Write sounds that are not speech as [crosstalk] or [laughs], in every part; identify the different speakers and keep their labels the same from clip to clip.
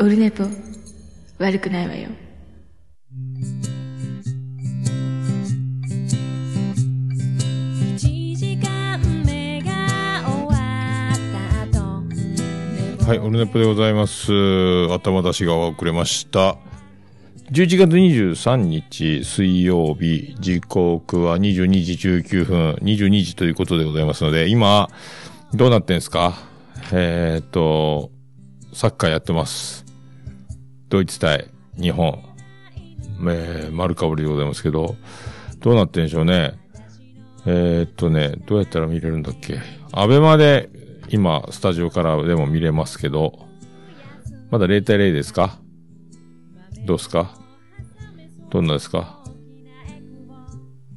Speaker 1: オルネポ悪くないわよ
Speaker 2: はい、オルネポでございます。頭出しが遅れました。11月23日水曜日、時刻は22時19分、22時ということでございますので、今、どうなってんすか？えー、っと、サッカーやってます。ドイツ対日本。えー、丸かぶりでございますけど、どうなってんでしょうね。えー、っとね、どうやったら見れるんだっけアベマで、今、スタジオからでも見れますけど、まだ0対0ですか？どうすか？どんなですか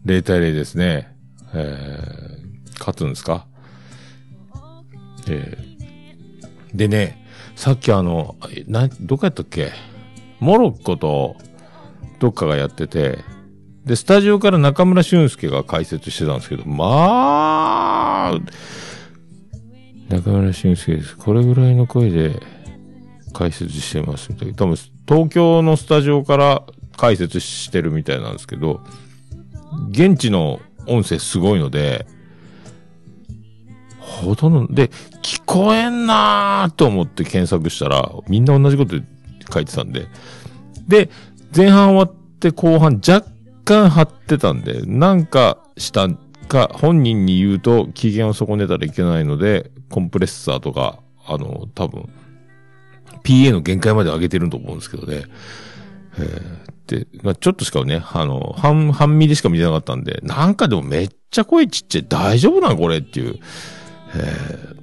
Speaker 2: ?0 対0ですね。えー、勝つんですか？えー、でね、さっきあの、な、どこやったっけ？モロッコと、どっかがやってて、で、スタジオから中村俊介が解説してたんですけど、まあ、中村俊介です。これぐらいの声で解説してますたいな。多分、東京のスタジオから解説してるみたいなんですけど、現地の音声すごいので、ほとんど、で、聞こえんなーと思って検索したら、みんな同じこと書いてたんで。で、前半終わって後半若干張ってたんで、なんかしたか、本人に言うと機嫌を損ねたらいけないので、コンプレッサーとか、あの、多分、PA の限界まで上げてると思うんですけどね。えー、で、まあ、ちょっとしかね、あの、半、半身でしか見てなかったんで、なんかでもめっちゃ声ちっちゃい、大丈夫なんこれっていう。え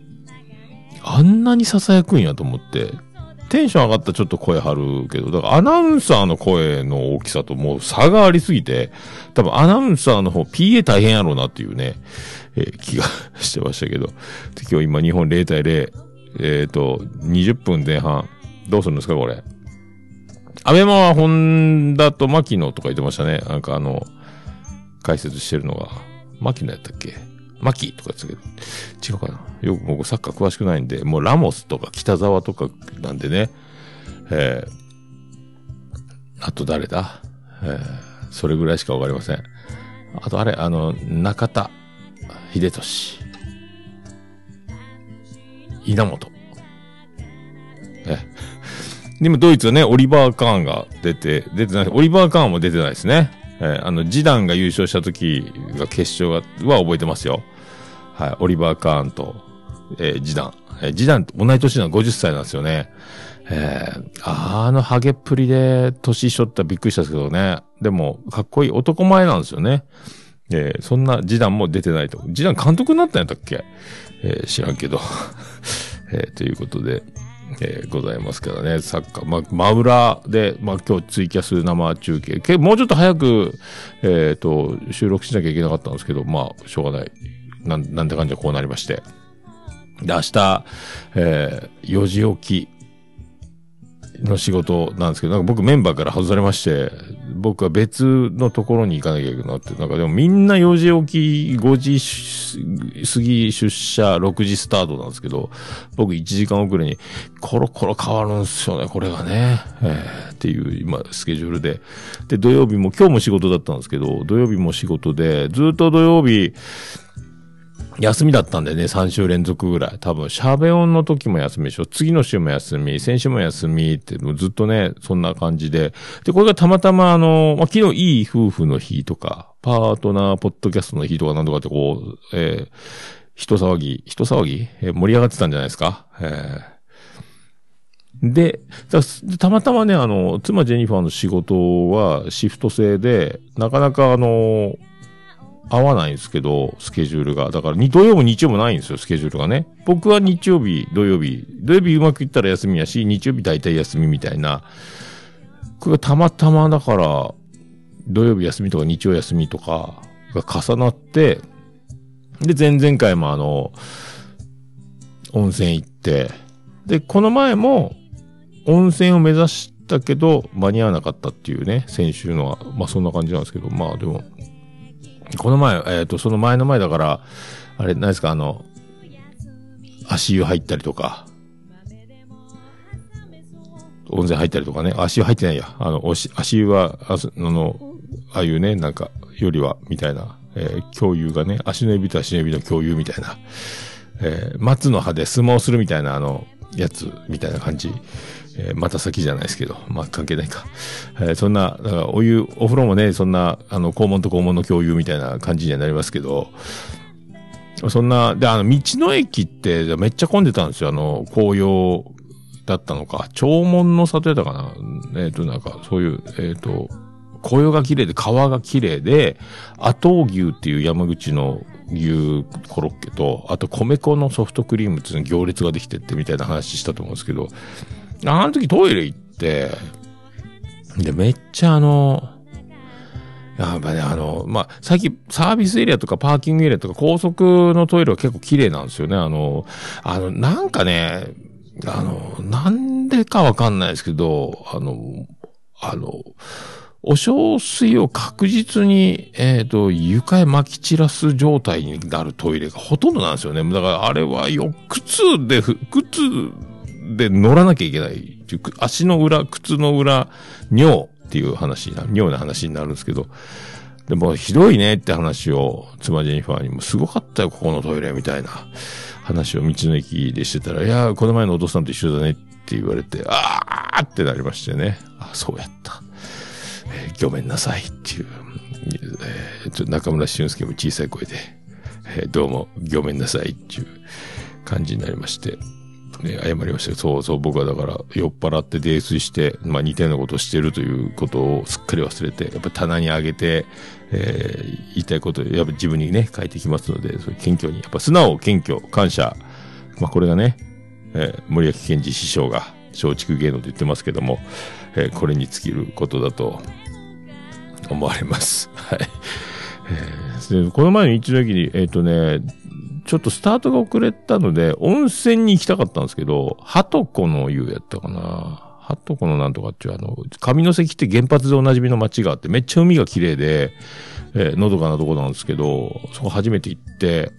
Speaker 2: ー、あんなに囁くんやと思って、テンション上がったらちょっと声張るけど、だからアナウンサーの声の大きさともう差がありすぎて、多分アナウンサーの方 PA 大変やろうなっていうね、えー気がしてましたけど。今日今日本0対0、えっ、と、20分前半、どうするんですかこれ。アベマはホンダと牧野とか言ってましたね。なんかあの、解説してるのが、牧野やったっけ？牧とか言ってたけど、違うかな。よく僕サッカー詳しくないんで、もうラモスとか北沢とかなんでね、えー、あと誰だ？えー、それぐらいしかわかりません。あとあれ、あの、中田秀俊。稲本。え。でもドイツはね、オリバー・カーンが出て、出てない、オリバー・カーンも出てないですね。えーあの、ジダンが優勝した時が決勝が、は覚えてますよ。はい、オリバー・カーンと、えージダン。えージダン同い年なの50歳なんですよね。えーあのハゲっぷりで年しょったらびっくりしたんですけどね。でも、かっこいい男前なんですよね。えーそんなジダンも出てないと。ジダン監督になったんやったっけ？えー知らんけど。[laughs] えーということで、えーございますからね、サッカー。まあ、真裏で、ま、今日ツイキャス生中継。けもうちょっと早く、えっ、と、収録しなきゃいけなかったんですけど、まあ、しょうがない。なん、なんて感じでこうなりまして。で、明日、えー4時起きの仕事なんですけど、なんか僕メンバーから外されまして、僕は別のところに行かなきゃいけなくなって、なんかでもみんな4時起き、5時過ぎ出社、6時スタートなんですけど、僕1時間遅れにコロコロ変わるんですよね、これがね。えーっていう今スケジュールで。で、土曜日も、今日も仕事だったんですけど、土曜日も仕事で、ずっと土曜日、休みだったんでね、3週連続ぐらい。多分、シャベオンの時も休みでしょ。次の週も休み、先週も休みって、もうずっとね、そんな感じで。で、これがたまたまあの、まあ、昨日いい夫婦の日とか、パートナーポッドキャストの日とかなんとかってこう、えー、人騒ぎ、人騒ぎ、えー盛り上がってたんじゃないですか？えーで、たまたまね、あの、妻ジェニファーの仕事はシフト制で、なかなかあの、合わないんですけど、スケジュールが。だから、土曜も日曜もないんですよ、スケジュールがね。僕は日曜日、土曜日、土曜日うまくいったら休みやし、日曜日大体休みみたいな。これがたまたまだから、土曜日休みとか日曜休みとかが重なって、で、前々回もあの、温泉行って、で、この前も、温泉を目指したけど、間に合わなかったっていうね、先週のは、まあそんな感じなんですけど、まあでも、この前、えっ、と、その前の前だから、あれ、何ですか、あの、足湯入ったりとか、温泉入ったりとかね、足は入ってないや。あの、足、足は、あの、ああいうね、なんか、よりは、みたいな、えー、共有がね、足の指と足の指の共有みたいな、えー、松の葉で相撲するみたいな、あの、やつ、みたいな感じ。えー、また先じゃないですけど、まあ関係ないか。えー、そんな、だからお湯、お風呂もね、そんな、あの、肛門と肛門の共有みたいな感じにはなりますけど、そんな、で、あの、道の駅ってめっちゃ混んでたんですよ。あの、紅葉だったのか、長門の里やったかな。えっ、ー、と、なんか、そういう、えっ、ー、と、紅葉が綺麗で、川が綺麗で、後牛っていう山口の牛コロッケと、あと米粉のソフトクリームっていうの行列ができてってみたいな話したと思うんですけど、あの時トイレ行って、で、めっちゃあの、やっぱね、あの、まあ、最近サービスエリアとかパーキングエリアとか高速のトイレは結構綺麗なんですよね。あの、あの、なんかね、あの、なんでかわかんないですけど、あの、あの、お小水を確実に、えっ、ー、と、床へ撒き散らす状態になるトイレがほとんどなんですよね。だからあれはよ、靴で、靴で乗らなきゃいけない。足の裏、靴の裏、尿っていう話な、尿の話になるんですけど、でもひどいねって話を妻ジェニファーにもすごかったよ、ここのトイレみたいな話を道の駅でしてたら、いやー、この前のお父さんと一緒だねって言われて、あーってなりましてね。あ、そうやった。えー、ごめんなさいっていう、えー、ちょ中村俊介も小さい声で、えー、どうもごめんなさいっていう感じになりまして、ね、謝りましたそうそう、僕はだから酔っ払って泥酔して、まあ似たようなことをしてるということをすっかり忘れて、やっぱ棚に上げて、えー、言いたいことをやっぱ自分にね、書いてきますので、そういう謙虚に、やっぱ素直、謙虚、感謝、まあこれがね、えー、森脇健児師匠が松竹芸能と言ってますけども、えー、これに尽きることだと思われます。はい。えー、この前の一度きに、えっ、ー、とね、ちょっとスタートが遅れたので、温泉に行きたかったんですけど、ハトコの湯やったかな。ハトコのなんとかっていうあの、上関って原発でおなじみの街があって、めっちゃ海が綺麗で、えー、のどかなとこなんですけど、そこ初めて行って、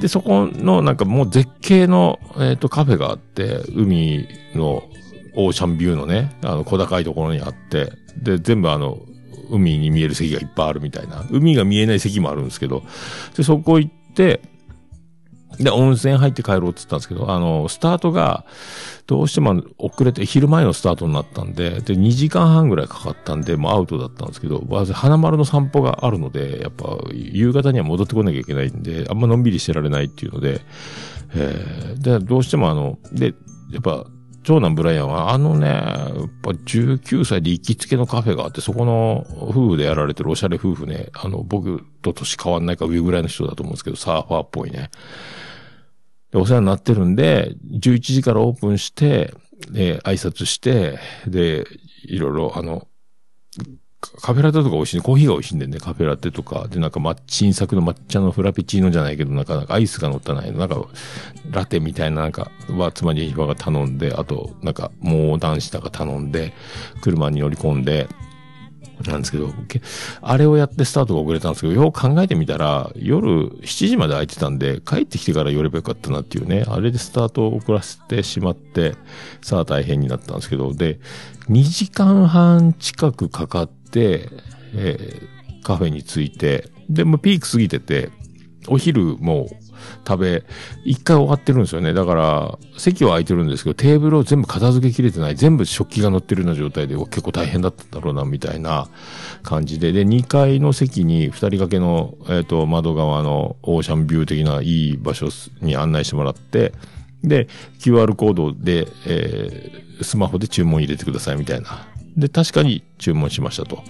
Speaker 2: で、そこのなんかもう絶景の、えっ、ー、と、カフェがあって、海のオーシャンビューのね、あの、小高いところにあって、で、全部あの、海に見える席がいっぱいあるみたいな。海が見えない席もあるんですけど、で、そこ行って、で、温泉入って帰ろうって言ったんですけど、あの、スタートが、どうしても遅れて、昼前のスタートになったんで、で、2時間半ぐらいかかったんで、もうアウトだったんですけど、わざ花丸の散歩があるので、やっぱ、夕方には戻ってこなきゃいけないんで、あんまのんびりしてられないっていうので、えー、で、どうしてもあの、で、やっぱ、長男ブライアンは、あのね、やっぱ19歳で行きつけのカフェがあって、そこの夫婦でやられてるおしゃれ夫婦ね、あの、僕と年変わんないか上ぐらいの人だと思うんですけど、サーファーっぽいね。で、お世話になってるんで、11時からオープンして、で、挨拶して、で、いろいろ、あの、カフェラテとか美味しいね。コーヒーが美味しいんでね、カフェラテとか。で、なんか、ま、新作の抹茶のフラペチーノじゃないけど、なんか、なんかアイスが乗ったないなんか、ラテみたいな、なんか、は、つまり、が頼んで、あと、なんか、もう男子とか頼んで、車に乗り込んで、なんですけど、あれをやってスタートが遅れたんですけど、よく考えてみたら、夜7時まで空いてたんで、帰ってきてから寄ればよかったなっていうね、あれでスタートを遅らせてしまって、さあ大変になったんですけど、で、2時間半近くかかって、えー、カフェに着いて、で、もピーク過ぎてて、お昼も食べ、一回終わってるんですよね。だから、席は空いてるんですけど、テーブルを全部片付けきれてない、全部食器が乗ってるような状態で結構大変だったんだろうな、みたいな感じで。で、2階の席に二人掛けの、えっ、ー、と、窓側のオーシャンビュー的ないい場所に案内してもらって、で、QR コードで、えー、スマホで注文入れてくださいみたいな。で、確かに注文しましたと。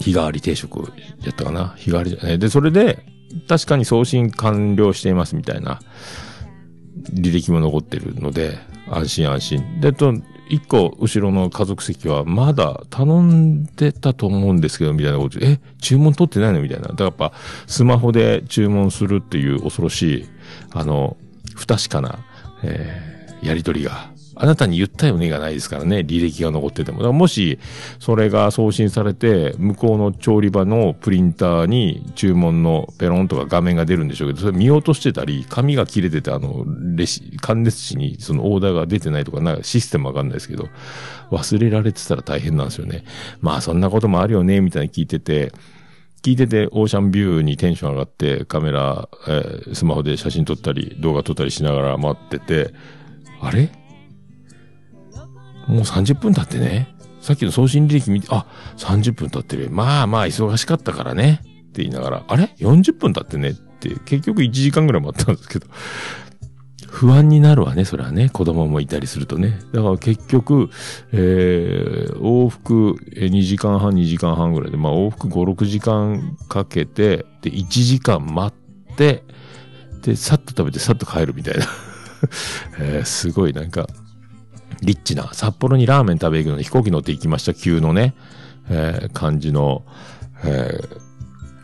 Speaker 2: 日替わり定食やったかな日替わりじゃね。で、それで、確かに送信完了していますみたいな履歴も残ってるので、安心安心。で、と、一個後ろの家族席はまだ頼んでたと思うんですけど、みたいなことで、え、注文取ってないのみたいな。だからやっぱ、スマホで注文するっていう恐ろしい、あの、不確かな、えー、やりとりがあなたに言ったよねがないですからね、履歴が残ってても。だからもし、それが送信されて、向こうの調理場のプリンターに注文のペロンとか画面が出るんでしょうけど、それ見落としてたり、紙が切れてて、あの、レシ、関熱紙にそのオーダーが出てないとか、なんかシステムわかんないですけど、忘れられてたら大変なんですよね。まあそんなこともあるよね、みたいに聞いてて、聞いてて、オーシャンビューにテンション上がって、カメラ、えー、スマホで写真撮ったり、動画撮ったりしながら待ってて、あれ？もう30分経ってね。さっきの送信履歴見て、あ、30分経ってる。まあまあ忙しかったからね。って言いながら、あれ ?40 分経ってねって、結局1時間ぐらい待ったんですけど、不安になるわね、それはね。子供もいたりするとね。だから結局、えー、往復2時間半、2時間半ぐらいで、まあ往復5、6時間かけて、で、1時間待って、で、さっと食べてさっと帰るみたいな。[laughs] えー、すごいなんか、リッチな、札幌にラーメン食べ行くのに飛行機乗って行きました級のね、えー、感じの、えー、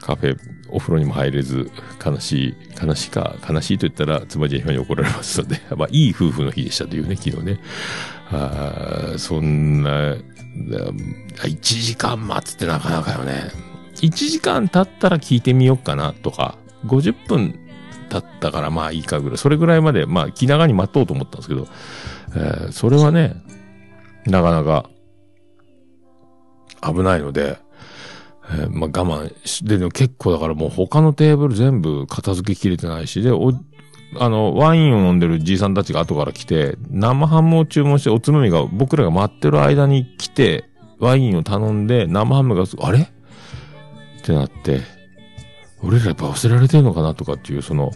Speaker 2: カフェ、お風呂にも入れず、悲しい、悲しいか、悲しいと言ったら、妻ジェに怒られますので、[laughs] まあ、いい夫婦の日でしたというね、昨日ね。あそんな、1時間待つってなかなかよね。1時間経ったら聞いてみようかなとか、50分経ったからまあいいかぐらい、それぐらいまで、まあ気長に待とうと思ったんですけど、えー、それはね、なかなか危ないので、えー、まあ我慢して、で、結構だからもう他のテーブル全部片付けきれてないし、で、お、あの、ワインを飲んでるじいさんたちが後から来て、生ハムを注文しておつまみが僕らが待ってる間に来て、ワインを頼んで、生ハムが、あれ？ってなって、俺らやっぱ忘れられてるのかなとかっていう、その、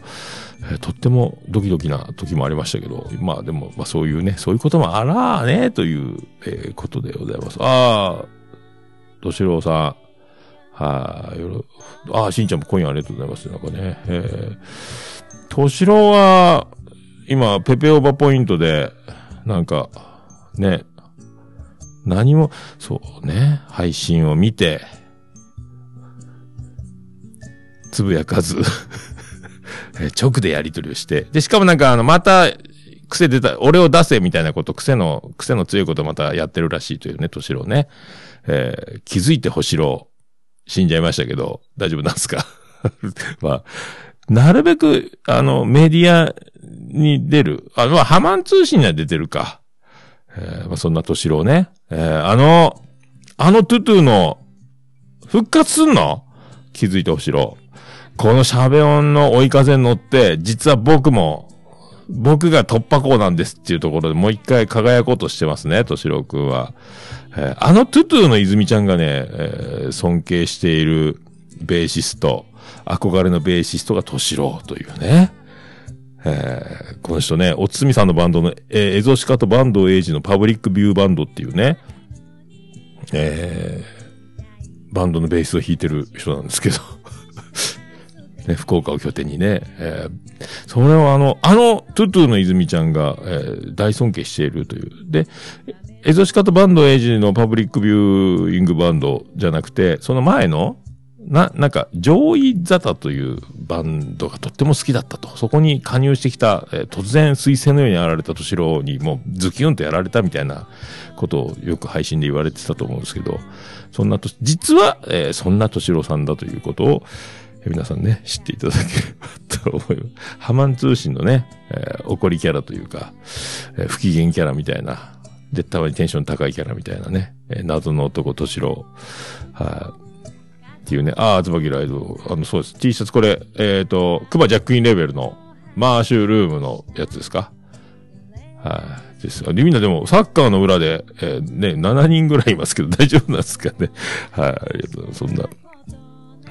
Speaker 2: え、とってもドキドキな時もありましたけど、まあでも、まあそういうね、そういうこともあらーね、という、え、ことでございます。ああ、としろうさん。はい、よろ、ああ、しんちゃんも今夜ありがとうございます。なんかね、えー、としろうは、今、ペペオバポイントで、なんか、ね、何も、そうね、配信を見て、つぶやかずえ直でやり取りをして。で、しかもなんかあの、また、癖出た、俺を出せみたいなこと、癖の、癖の強いことまたやってるらしいというね、としろね。えー、気づいてほしろ。死んじゃいましたけど、大丈夫なんですか？[laughs] まあ、なるべく、あの、メディアに出る。あ、まあ、ハマン通信には出てるか。えー、まあ、そんなとしろね。えー、あの、あのトゥトゥの、復活すんの？気づいてほしろ。このシャベオンの追い風に乗って、実は僕も、僕が突破口なんですっていうところでもう一回輝こうとしてますね、としろくんは。えー、あのトゥトゥの泉ちゃんがね、えー、尊敬しているベーシスト、憧れのベーシストがとしろというね。えー、この人ね、おつみさんのバンドの、えー、エゾシカとバンドエイジのパブリックビューバンドっていうね、えー、バンドのベースを弾いてる人なんですけどね、福岡を拠点にね、えー、それをあの、あの、トゥトゥの泉ちゃんが、えー、大尊敬しているという。で、エゾシカとバンドエイジのパブリックビューイングバンドじゃなくて、その前の、な、なんか、上位ザタというバンドがとっても好きだったと。そこに加入してきた、えー、突然彗星のようにやられた敏郎にもうズキュンとやられたみたいなことをよく配信で言われてたと思うんですけど、そんなと、実は、えー、そんな敏郎さんだということを、皆さんね、知っていただければ [laughs] と思います。ハマン通信のね、えー、怒りキャラというか、えー、不機嫌キャラみたいな、で、たまにテンション高いキャラみたいなね、えー、謎の男、としろ、はい、っていうね、ああ、つばきライド、あの、そうです。T シャツこれ、えっ、ー、と、クバジャックインレベルの、マーシュルームのやつですか？はい、です。でみんなでも、サッカーの裏で、えー、ね、7人ぐらいいますけど、大丈夫なんですかね？はい、ありがとうございます。そんな、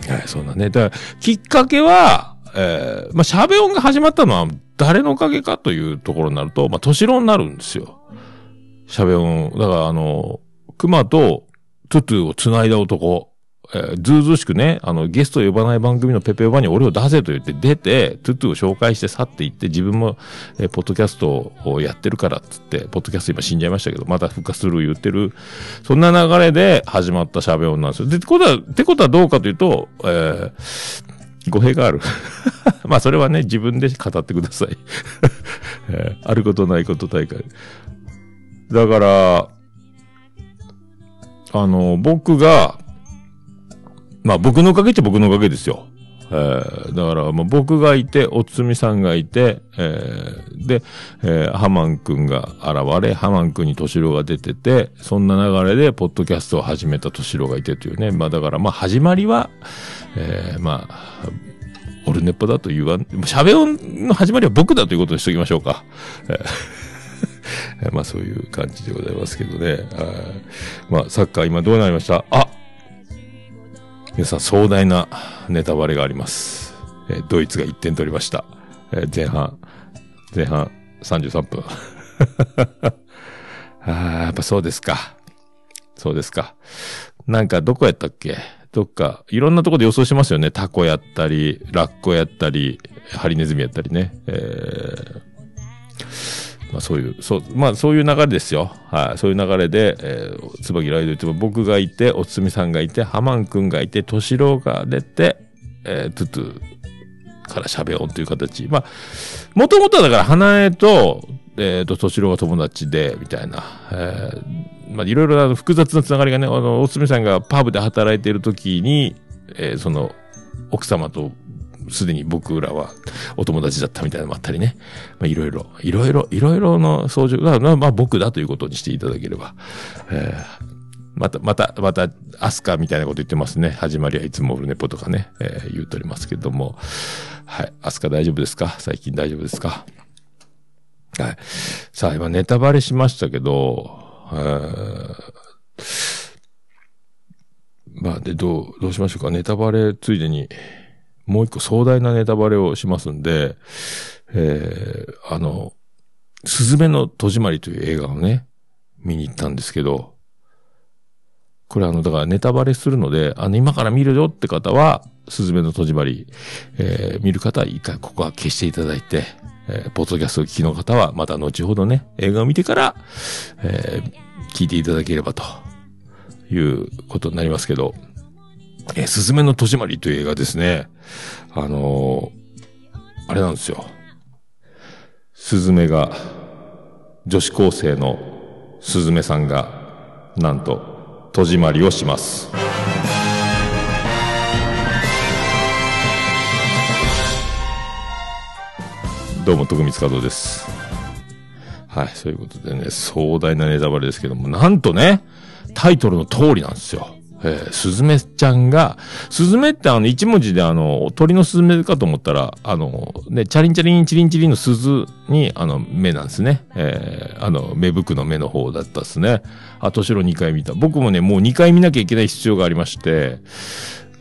Speaker 2: はい、そうだね。だから、きっかけは、えー、まあ、シャベオンが始まったのは誰のおかげかというところになると、まあ、敏郎になるんですよ。シャベオン。だからあの、熊とトゥトゥを繋いだ男。えー、ずうずうしくね、あの、ゲスト呼ばない番組のペペオバに俺を出せと言って出て、トゥトゥを紹介して去っていって、自分も、えー、ポッドキャストをやってるからっつって、ポッドキャスト今死んじゃいましたけど、また復活する言ってる、そんな流れで始まった喋音なんですよ。で、ってことは、ってことはどうかというと、えー、語弊がある。[laughs] まあ、それはね、自分で語ってください。[laughs] えー、あることないこと大会。だから、あの、僕が、まあ僕のおかげっちゃ僕のおかげですよ。えー、だから、まあ、僕がいて、おつみさんがいて、えー、で、えー、ハマンくんが現れ、ハマンくんにトシロが出てて、そんな流れで、ポッドキャストを始めたトシロがいてというね。まあだから、まあ始まりは、えー、まあ、オルネポだと言わん、喋音の始まりは僕だということにしときましょうか。えー [laughs] まあそういう感じでございますけどね。はいまあサッカー今どうなりました？あ皆さん壮大なネタバレがあります。えードイツが1点取りました。えー前半、前半33分。[laughs] ああ、やっぱそうですか。そうですか。なんかどこやったっけ？どっか、いろんなとこで予想しますよね。タコやったり、ラッコやったり、ハリネズミやったりね。えーまあそういう、そう、まあそういう流れですよ。はい。そういう流れで、えー、椿ライドっても僕がいて、おつみさんがいて、ハマンくんがいて、トシローが出て、えー、トゥトゥから喋おうという形。まあ、もともとはだから、花江と、えっ、と、トシローが友達で、みたいな。えー、まあいろいろな複雑なつながりがね、あの、おつみさんがパブで働いている時に、えーその、奥様とすでに僕らはお友達だったみたいなのもあったりね。まあ、いろいろ、いろいろ、いろいろの相乗、まあ、まあ僕だということにしていただければ。えーまた、また、また、アスカみたいなこと言ってますね。始まりはいつもオルネポとかね、えー言うとりますけども。はい。アスカ大丈夫ですか？最近大丈夫ですか？はい。さあ、今ネタバレしましたけど、えーまあ、で、どう、どうしましょうか？ネタバレついでに、もう一個壮大なネタバレをしますんで、えー、あの、すずめの戸締まりという映画をね、見に行ったんですけど、これあの、だからネタバレするので、あの、今から見るよって方は、すずめの戸締まり、えー、見る方は一回ここは消していただいて、えー、ポッドキャストを聞きの方は、また後ほどね、映画を見てから、えー、聞いていただければということになりますけど、えー、すずめの戸締まりという映画ですね。あのーあれなんですよ。すずめが、女子高生のすずめさんが、なんと、戸締まりをします。どうも、徳光和夫です。はい、そういうことでね、壮大なネタバレですけども、なんとね、タイトルの通りなんですよ。えー、スズメちゃんが、スズメってあの、一文字であの、鳥のスズメかと思ったら、あの、ね、チャリンチャリンチリンチリンの鈴に、あの、目なんですね。えー、あの、芽吹くの目の方だったですね。あ、としろ2回見た。僕もね、もう2回見なきゃいけない必要がありまして、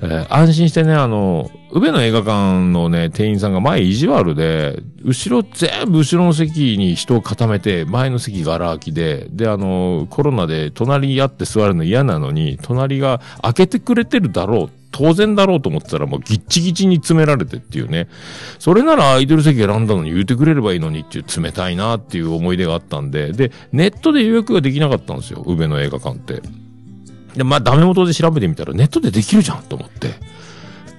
Speaker 2: えー安心してね、あの、宇部の映画館のね、店員さんが前意地悪で、後ろ、全部後ろの席に人を固めて、前の席が荒空きで、で、あの、コロナで隣にあって座るの嫌なのに、隣が開けてくれてるだろう。当然だろうと思ってたらもうギッチギチに詰められてっていうね。それなら空いてる席選んだのに言うてくれればいいのにっていう冷たいなっていう思い出があったんで、で、ネットで予約ができなかったんですよ。宇部の映画館って。で、まあ、ダメ元で調べてみたらネットでできるじゃんと思って。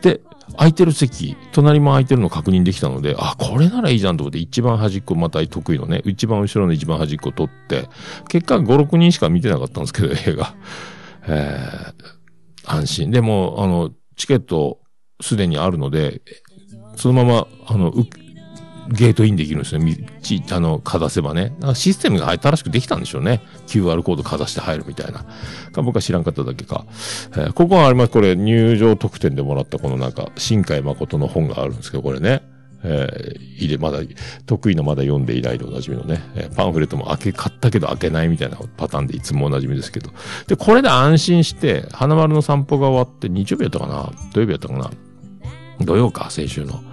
Speaker 2: で、空いてる席、隣も空いてるの確認できたので、あ、これならいいじゃんと思って、一番端っこまた得意のね、一番後ろの一番端っこ取って、結果5、6人しか見てなかったんですけど、[laughs] 映画。えー、安心。でも、あの、チケットすでにあるので、そのまま、あの、ゲートインできるんですよ。みち、あの、かざせばね。システムが新しくできたんでしょうね。QR コードかざして入るみたいな。か僕は知らんかっただけか。えーここはあります。これ、入場特典でもらったこのなんか、新海誠の本があるんですけど、これね。えー、いいで、まだ、得意のまだ読んでいないでおなじみのね、えーパンフレットも開け、買ったけど開けないみたいなパターンでいつもおなじみですけど。で、これで安心して、花丸の散歩が終わって、日曜日やったかな？土曜日やったかな？土曜か、先週の。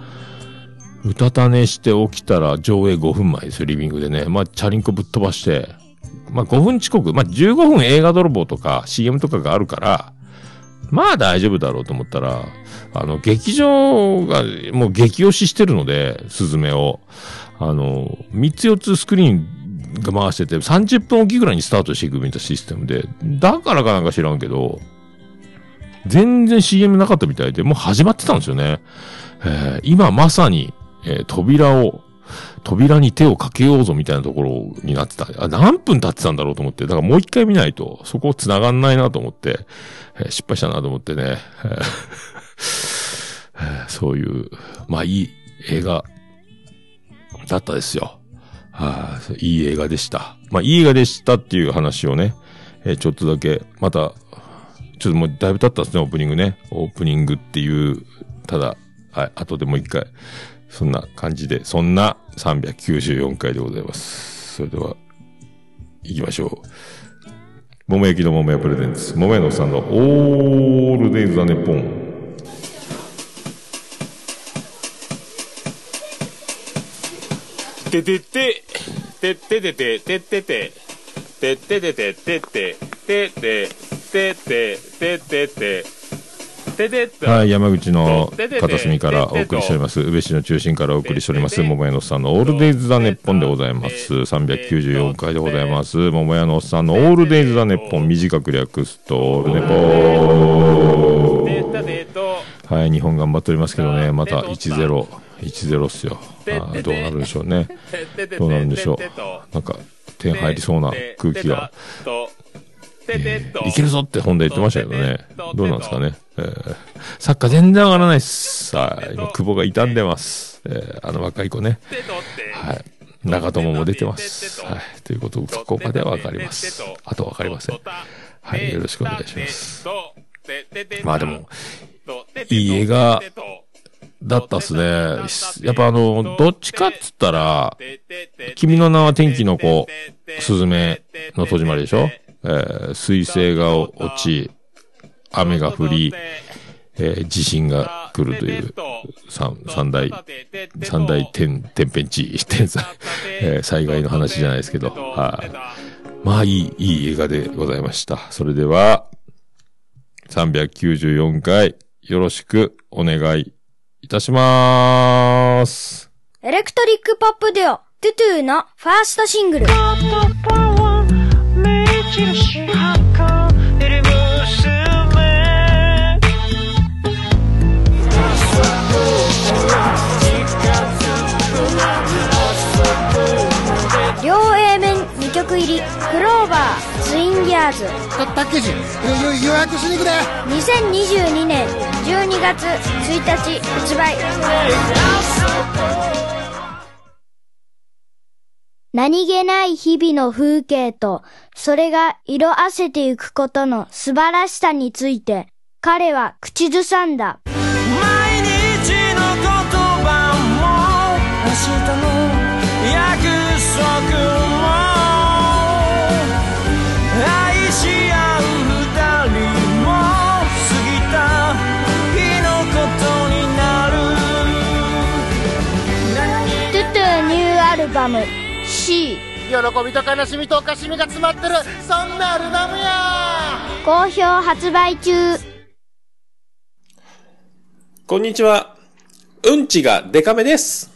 Speaker 2: うたた寝して起きたら上映5分前ですよ、リビングでね。まあ、チャリンコぶっ飛ばして、まあ、5分遅刻、まあ、15分映画泥棒とか CM とかがあるから、まあ大丈夫だろうと思ったら、あの、劇場がもう激推ししてるので、スズメを。あの、3つ4つスクリーンが回してて、30分おきぐらいにスタートしていくみたいなシステムで、だからかなんか知らんけど、全然 CM なかったみたいで、もう始まってたんですよね。今まさに、えー扉を扉に手をかけようぞみたいなところになってた。あ、何分経ってたんだろうと思って。だからもう一回見ないと、そこ繋がんないなと思って、えー失敗したなと思ってね。そういう、まあいい映画だったですよ。はい、いい映画でした。まあいい映画でしたっていう話をね、えーちょっとだけ、また、ちょっともうだいぶ経ったんですね、オープニングね。オープニングっていう、ただ、はい、後でもう一回、そんな感じで、そんな394回でございます。それでは、行きましょう。桃焼きの桃屋プレゼンツ、桃屋のさんのオールデイズ・ザ・ネッポン。
Speaker 3: ててて、てててて、ててて、てててて、てて、てて、てて、てて、てて、ててて、
Speaker 2: はい、山口の片隅からお送りしております。宇部市の中心からお送りしております。桃屋のおっさんのオールデイズ・ザ・ネッポンでございます。394回でございます。桃屋のおっさんのオールデイズ・ザ・ネッポン、短く略すと、オールネポ
Speaker 3: てたてと、
Speaker 2: はい、日本頑張っておりますけどね、また1-0、1-0っすよ。あーどうなるんでしょうね。どうなるんでしょう。なんか、点入りそうな空気が。いけるぞって本で言ってましたけどね。どうなんですかね。えーサッカー全然上がらないっす。はい。今、久保が傷んでます。えーあの若い子ね。はい。長友も出てます。はい。ということ、ここまではわかります。あとわかりません。はい。よろしくお願いします。まあでも、いい映画だったっすね。やっぱあの、どっちかっつったら、君の名は天気の子、スズメの戸締まりでしょ？えー、水星が落ち、雨が降り、えー地震が来るという、三、三大、三大天、天変地、[laughs] 天災、えー災害の話じゃないですけど、はい。まあ、いい、いい映画でございました。それでは、394回、よろしくお願いいたします。
Speaker 4: エレクトリックポップデュオ、トゥトゥのファーストシングル。両 A 面2曲入り、クローバー、ツインギャーズ。
Speaker 5: パッケージよよ予約しに行くで
Speaker 4: 2022年12月1日発売。何気ない日々の風景と、それが色あせていくことの素晴らしさについて、彼は口ずさんだ。
Speaker 6: 毎日の言葉も明日の約束も愛し合う二人も過ぎた日のことになる
Speaker 4: トゥトゥニューアルバム C
Speaker 5: 喜びと悲しみと悲しみが詰まってるそんなアルバムや
Speaker 4: 好評発売中。
Speaker 3: こんにちは。うんちがデカめです。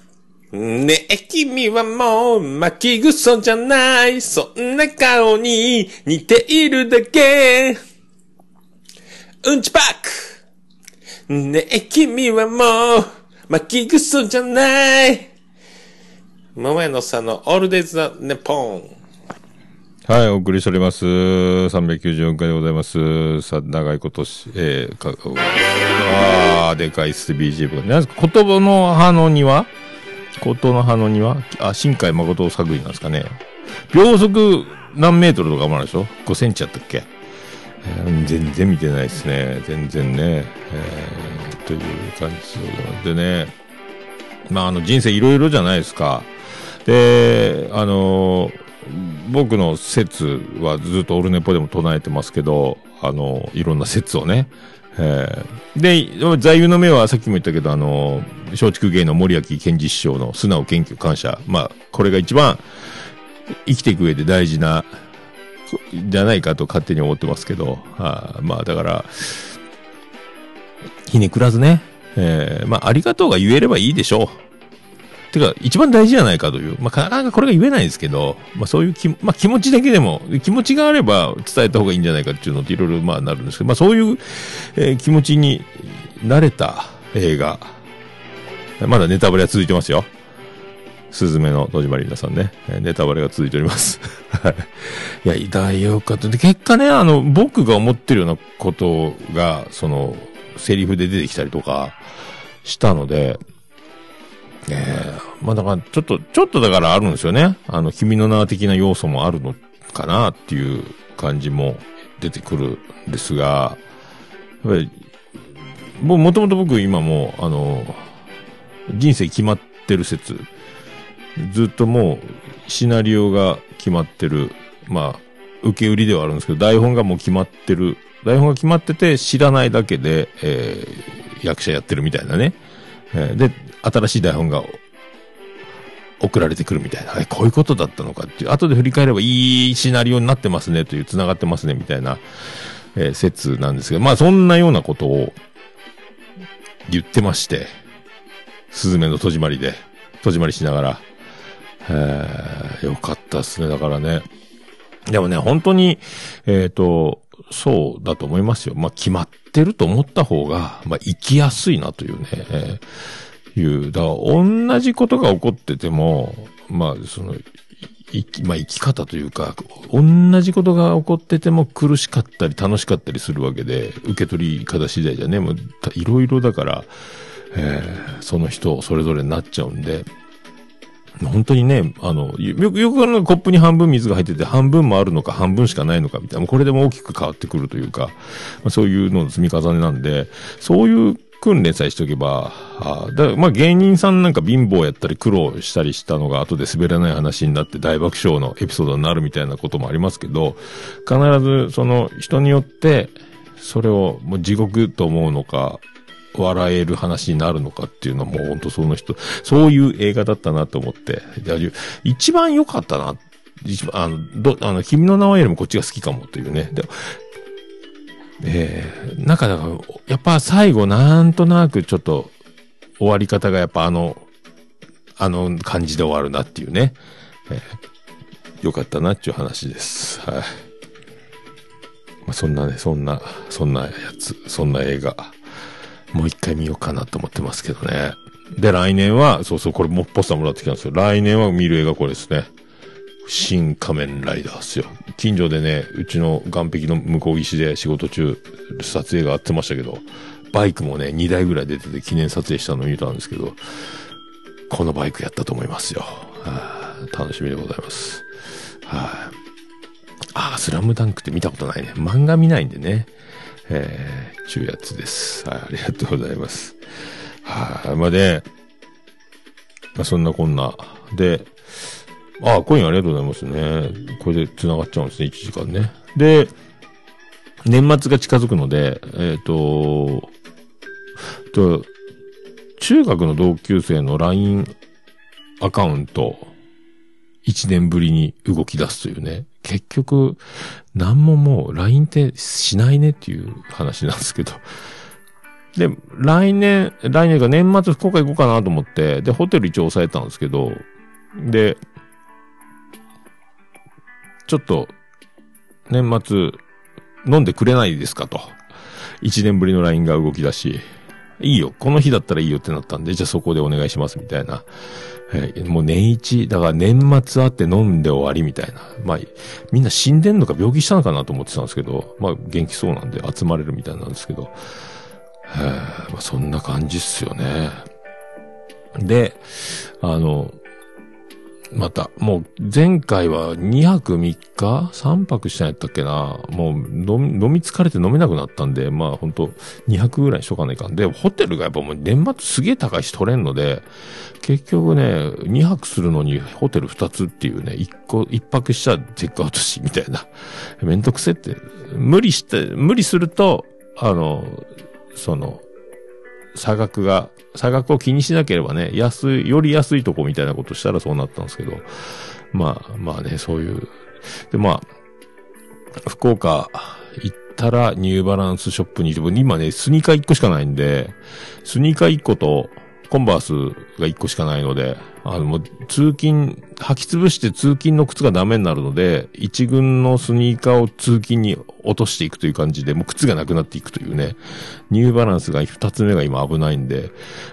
Speaker 3: ねえ、君はもう巻きぐそじゃない。そんな顔に似ているだけ。うんちパック。ねえ、君はもう巻きぐそじゃない。桃屋のさんのオールデイズ・ザ・ネポン。
Speaker 2: はい、お送りしております。394回でございます。さ、長いことし、えー、か、あー、でかいっす、BGM が。なんすか、言葉の葉の庭？ことの葉の庭？あ、新海誠作品なんですかね。秒速何メートルとかもあるでしょ ?5 センチやったっけ、えー全然見てないですね。全然ね。えー、という感じ。でね、まあ、あの、人生いろいろじゃないですか。で、あの僕の説はずっとオルネポでも唱えてますけど、あの、いろんな説をね。えーで、座右の銘はさっきも言ったけど、あの、松竹芸の森脇健二師匠の素直謙虚感謝。まあ、これが一番生きていく上で大事な、じゃないかと勝手に思ってますけど、はあまあだから、ひねくらずね、えーまあありがとうが言えればいいでしょう。てか、一番大事じゃないかという。まあ、なかなかこれが言えないですけど、まあ、そういう気、まあ、気持ちだけでも、気持ちがあれば伝えた方がいいんじゃないかっていうのっていろいろ、まあ、なるんですけど、まあ、そういう、えー気持ちになれた映画。まだネタバレは続いてますよ。すずめの戸締まり皆さんね、ネタバレが続いております。[laughs] はい。いや、いだよかった。で、結果ね、あの、僕が思ってるようなことが、その、セリフで出てきたりとか、したので、ええまあだから、ちょっと、ちょっとだからあるんですよね。あの、君の名は的な要素もあるのかなっていう感じも出てくるんですが、やっぱり、もう、もともと僕今もう、あの、人生決まってる説、ずっともう、シナリオが決まってる、まあ、受け売りではあるんですけど、台本がもう決まってる、台本が決まってて知らないだけで、えー役者やってるみたいなね。えーで、新しい台本が送られてくるみたいな、えこういうことだったのかっていう、後で振り返ればいいシナリオになってますねという、繋がってますねみたいな、えー説なんですけど、まあそんなようなことを言ってまして、スズメの戸締まりで、戸締まりしながら、えーよかったっすね、だからね。でもね、本当に、えっ、と、そうだと思いますよ。まあ、決まってると思った方が、まあ、生きやすいなというね、えーいう。だから、同じことが起こってても、まあ、その、いきまあ、生き方というか、同じことが起こってても苦しかったり楽しかったりするわけで、受け取り方次第じゃね、もう、いろいろだから、えーその人それぞれになっちゃうんで、本当にね、あの、よく、よくあの、コップに半分水が入ってて、半分もあるのか、半分しかないのか、みたいな。もうこれでも大きく変わってくるというか、まあ、そういうのの積み重ねなんで、そういう訓練さえしておけば、あだまあ芸人さんなんか貧乏やったり苦労したりしたのが後で滑らない話になって大爆笑のエピソードになるみたいなこともありますけど、必ずその人によって、それをもう地獄と思うのか、笑える話になるのかっていうのはもう本当その人、そういう映画だったなと思って、一番良かったな、一番、あの、ど、あの、君の名はよりもこっちが好きかもというね。でえー、なんかだから、やっぱ最後なんとなくちょっと終わり方がやっぱあの、あの感じで終わるなっていうね。えー、よかったなっていう話です。はい。まあ、そんなね、そんな、そんなやつ、そんな映画。もう一回見ようかなと思ってますけどね。で、来年は、そうそう、これもポスターもらってきたんですよ。来年は見る映画これですね。新仮面ライダーっすよ。近所でね、うちの岸壁の向こう岸で仕事中、撮影があってましたけど、バイクもね、2台ぐらい出てて記念撮影したの見たんですけど、このバイクやったと思いますよ。はあ楽しみでございます。はい、ああ、スラムダンクって見たことないね。漫画見ないんでね。えー、ちゅうやつです。はい、ありがとうございます。はい、まあで、まあそんなこんな。で、ああ、コインありがとうございますね。これで繋がっちゃうんですね、1時間ね。で、年末が近づくので、えっ、と、と、中学の同級生の LINE アカウント、1年ぶりに動き出すというね。結局、なんももう LINE ってしないねっていう話なんですけど。で、来年、来年が年末福岡行こうかなと思って、で、ホテル一応抑えたんですけど、で、ちょっと、年末、飲んでくれないですかと。一年ぶりの LINE が動き出し、いいよ、この日だったらいいよってなったんで、じゃあそこでお願いしますみたいな。えーもう年一、だから年末あって飲んで終わりみたいな。まあ、みんな死んでんのか病気したのかなと思ってたんですけど、まあ元気そうなんで集まれるみたいなんですけど、えーまあ、そんな感じっすよね。で、あの、また、もう前回は2泊3日 ?3 泊したんやったっけな？もう飲み飲み疲れて飲めなくなったんで、まあ本当2泊ぐらいにしとかないかんで、ホテルがやっぱもう年末すげえ高いし取れんので、結局ね、2泊するのにホテル2つっていうね、1個、1泊したらチェックアウトし、みたいな。めんどくせって。無理して、無理すると、あの、その、差額が、差額を気にしなければね、安い、より安いとこみたいなことしたらそうなったんですけど、まあ、まあね、そういう。で、まあ、福岡行ったらニューバランスショップに行って、今ね、スニーカー1個しかないんで、スニーカー1個と、コンバースが1個しかないので、あの、もう通勤、履き潰して通勤の靴がダメになるので、一軍のスニーカーを通勤に落としていくという感じで、もう靴がなくなっていくというね、ニューバランスが2つ目が今危ないんで、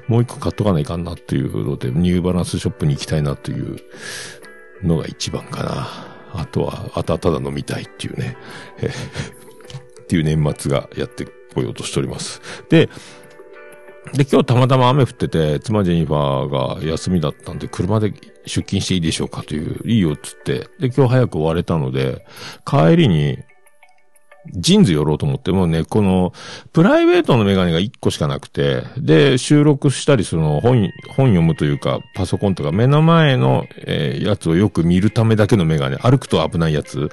Speaker 2: もう1個買っとかないかんなっていうので、ニューバランスショップに行きたいなというのが一番かな。あとは、あとはただ飲みたいっていうね、[laughs] っていう年末がやってこようとしております。で、で、今日たまたま雨降ってて、妻ジェニファーが休みだったんで、車で出勤していいでしょうかという、いいよっつって、で、今日早く終われたので、帰りに、ジーンズ寄ろうと思って、もうね、この、プライベートのメガネが1個しかなくて、で、収録したりするの本、本読むというか、パソコンとか目の前の、えーやつをよく見るためだけのメガネ、歩くと危ないやつ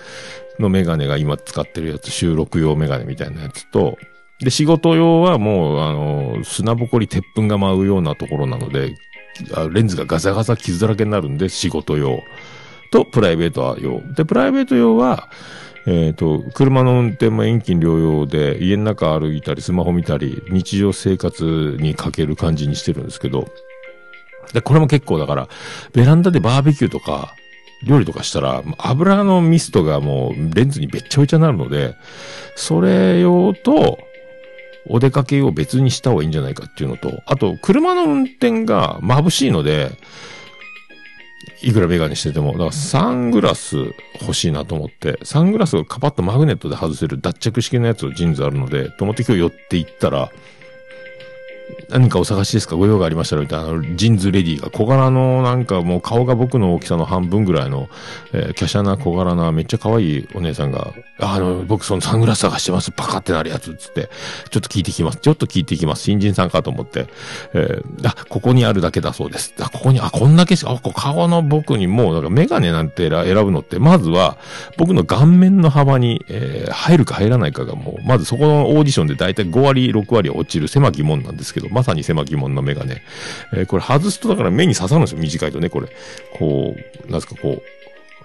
Speaker 2: のメガネが今使ってるやつ、収録用メガネみたいなやつと、で、仕事用はもう、あの、砂ぼこり鉄粉が舞うようなところなので、レンズがガサガサ傷だらけになるんで、仕事用。と、プライベート用。で、プライベート用は、えっ、と、車の運転も遠近療養で、家の中歩いたり、スマホ見たり、日常生活にかける感じにしてるんですけど、で、これも結構だから、ベランダでバーベキューとか、料理とかしたら、油のミストがもうレンズにべっちゃべちゃになるので、それ用と、お出かけを別にした方がいいんじゃないかっていうのと、あと、車の運転が眩しいので、いくらメガネしてても、だからサングラス欲しいなと思って、サングラスをカパッとマグネットで外せる脱着式のやつを JINS あるので、と思って今日寄って行ったら、何かお探しですか？ご用がありましたらみたいな、 JINS レディが小柄のなんかもう顔が僕の大きさの半分ぐらいの、えー、華奢な小柄なめっちゃ可愛いお姉さんが、あの、僕そのサングラス探してます、パカってなるやつ、つって、ちょっと聞いてきます。ちょっと聞いてきます。新人さんかと思って、えー、あ、ここにあるだけだそうです。あ、ここに、あ、こんだけしか、あ、こう顔の僕にもう、なんかメガネなんて選選ぶのって、まずは、僕の顔面の幅に、えー入るか入らないかがもう、まずそこのオーディションで大体5割、6割落ちる狭き門なんですけど、まさに狭き門のメガネ。えーこれ外すとだから目に刺さるんですよ、短いとね、これ。こう、なんですか、こう、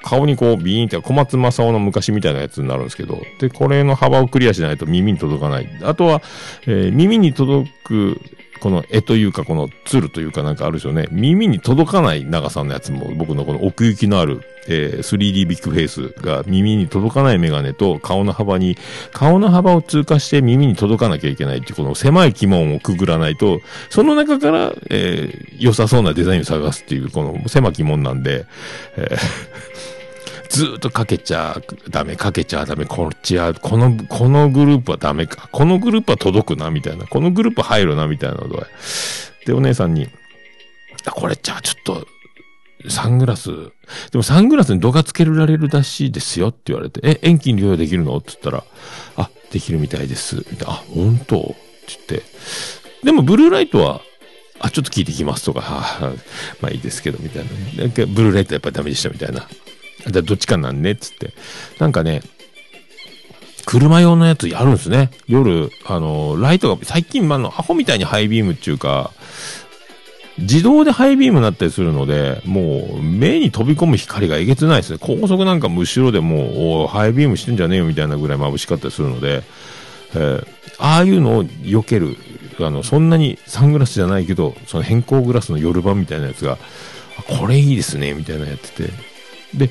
Speaker 2: 顔にこうビーンって小松正夫の昔みたいなやつになるんですけど、で、これの幅をクリアしないと耳に届かない。あとは、えー耳に届く、この絵というか、このツールというかなんかあるでしょうね。耳に届かない長さのやつも、僕のこの奥行きのある、えー 3D ビッグフェイスが耳に届かないメガネと顔の幅に、顔の幅を通過して耳に届かなきゃいけないっていう、この狭い鬼門をくぐらないと、その中から、えー良さそうなデザインを探すっていう、この狭き門なんで、えーずっとかけちゃダメ、かけちゃダメ、こっちは、この、このグループはダメか、このグループは届くな、みたいな、このグループ入るな、みたいなので、で、お姉さんに、これじゃあちょっと、サングラス、でもサングラスに度がつけられるらしいですよって言われて、え、遠近療養できるの？って言ったら、あ、できるみたいです。みたいな、あ、本当？って言って、でもブルーライトは、あ、ちょっと聞いてきますとか、はあ、まあいいですけど、みたいな。なんかブルーライトやっぱりダメでした、みたいな。じゃどっちかなんねっつって。なんかね、車用のやつやるんですね。夜、あの、ライトが、最近、あの、アホみたいにハイビームっていうか、自動でハイビームになったりするので、もう、目に飛び込む光がえげつないですね。高速なんかも後ろでもう、ハイビームしてんじゃねえよみたいなぐらい眩しかったりするので、えーああいうのを避ける、あの、そんなにサングラスじゃないけど、その変更グラスの夜版みたいなやつが、これいいですね、みたいなやってて。で、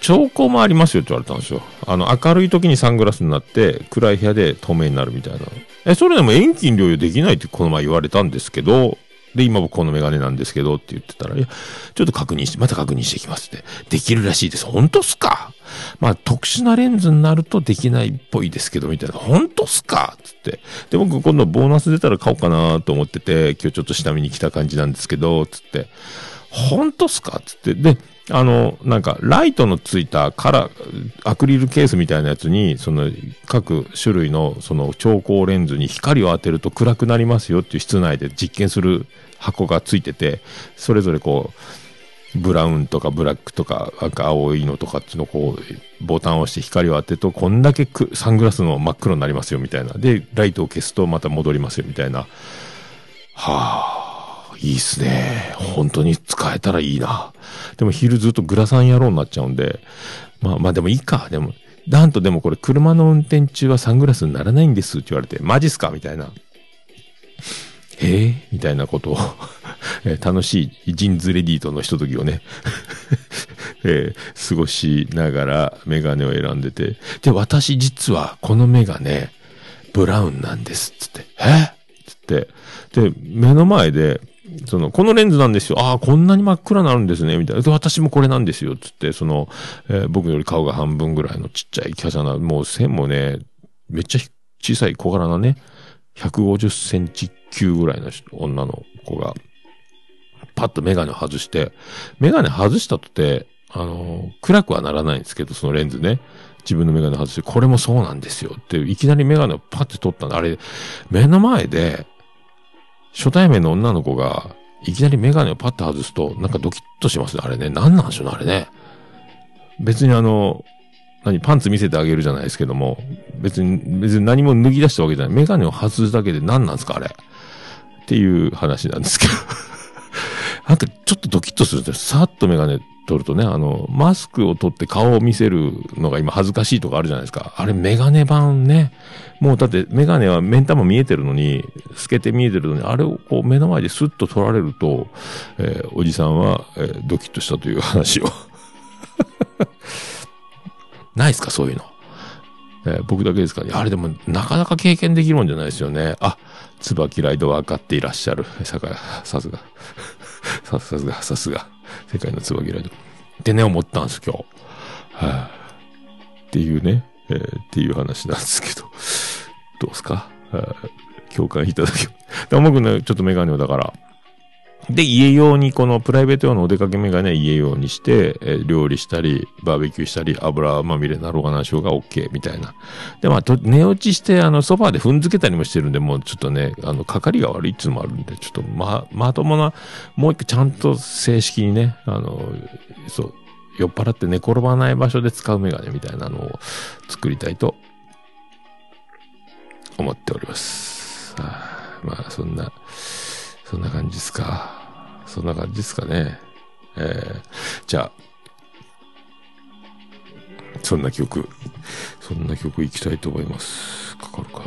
Speaker 2: 兆候もありますよって言われたんですよ。あの、明るい時にサングラスになって、暗い部屋で透明になるみたいな。え、それでも遠近療養できないってこの前言われたんですけど、で、今僕このメガネなんですけどって言ってたら、いや、ちょっと確認して、また確認してきますって。できるらしいです。本当っすか？まあ、特殊なレンズになるとできないっぽいですけど、みたいな。本当っすか？つって。で、僕今度ボーナス出たら買おうかなと思ってて、今日ちょっと下見に来た感じなんですけど、つって。本当っすか？つって。で、あの、なんか、ライトのついたカラー、アクリルケースみたいなやつに、その、各種類の、その、超光レンズに光を当てると暗くなりますよっていう室内で実験する箱がついてて、それぞれこう、ブラウンとかブラックとか、なんか青いのとかっていうのをこう、ボタンを押して光を当てると、こんだけサングラスの真っ黒になりますよみたいな。で、ライトを消すとまた戻りますよみたいな。はあ、いいっすね。本当に使えたらいいな。でも昼ずっとグラサン野郎になっちゃうんで、まあまあでもいいか。でも、なんとでもこれ車の運転中はサングラスにならないんですって言われて、マジっすかみたいな。へえ？みたいなことを [laughs] え楽しいジンズレディーとのひとときをね、[laughs] えー過ごしながらメガネを選んでて、で、私実はこのメガネ、ブラウンなんです、つって、え？つっ、で、目の前で、その、このレンズなんですよ。ああ、こんなに真っ暗なるんですね。みたいな。私もこれなんですよ。つって、その、えー僕より顔が半分ぐらいのちっちゃい華奢な、もう線もね、めっちゃ小さい小柄なね、150センチ級ぐらいの女の子が、パッとメガネを外して、メガネ外したとて、あの、暗くはならないんですけど、そのレンズね。自分のメガネ外して、これもそうなんですよって、いきなりメガネをパッて取ったんだ。あれ、目の前で、初対面の女の子が、いきなりメガネをパッと外すと、なんかドキッとしますね。あれね。何なんでしょうね、あれね。別にあの、何、パンツ見せてあげるじゃないですけども、別に、別に何も脱ぎ出したわけじゃない。メガネを外すだけで何なんですか、あれ。っていう話なんですけど。[laughs] なんかちょっとドキッとするんですよ。さっとメガネ取るとね、あの、マスクを取って顔を見せるのが今恥ずかしいとかあるじゃないですか。あれメガネ版ね。もうだってメガネは目ん玉見えてるのに、透けて見えてるのに、あれをこう目の前でスッと取られると、えーおじさんは、えードキッとしたという話を。[laughs] ないですかそういうの。えー僕だけですかね。あれでも、なかなか経験できるもんじゃないですよね。あ、椿ライド分かっていらっしゃる。さか、[laughs] さすが。さすが、さすが。世界の椿ライド。ってね、思ったんです、今日。はあ、っていうね、えーっていう話なんですけど。どうすか、はあ共感いただけ。でも僕ね、ちょっとメガネをだから、で、家用に、このプライベート用のお出かけメガネ家用にして、えー料理したり、バーベキューしたり、油まみれになろうが何しようが OK みたいな。で、まあ、と寝落ちして、あの、ソファーで踏んづけたりもしてるんで、もうちょっとね、あの、かかりが悪いっつうのもあるんで、ちょっと、ま、まともな、もう一回ちゃんと正式にね、あの、そう、酔っ払って寝転ばない場所で使うメガネみたいなのを作りたいと思っております。はあまあ、そんな、そんな感じですか。そんな感じですかね。えー、じゃあ、そんな曲、そんな曲いきたいと思います。かかるか。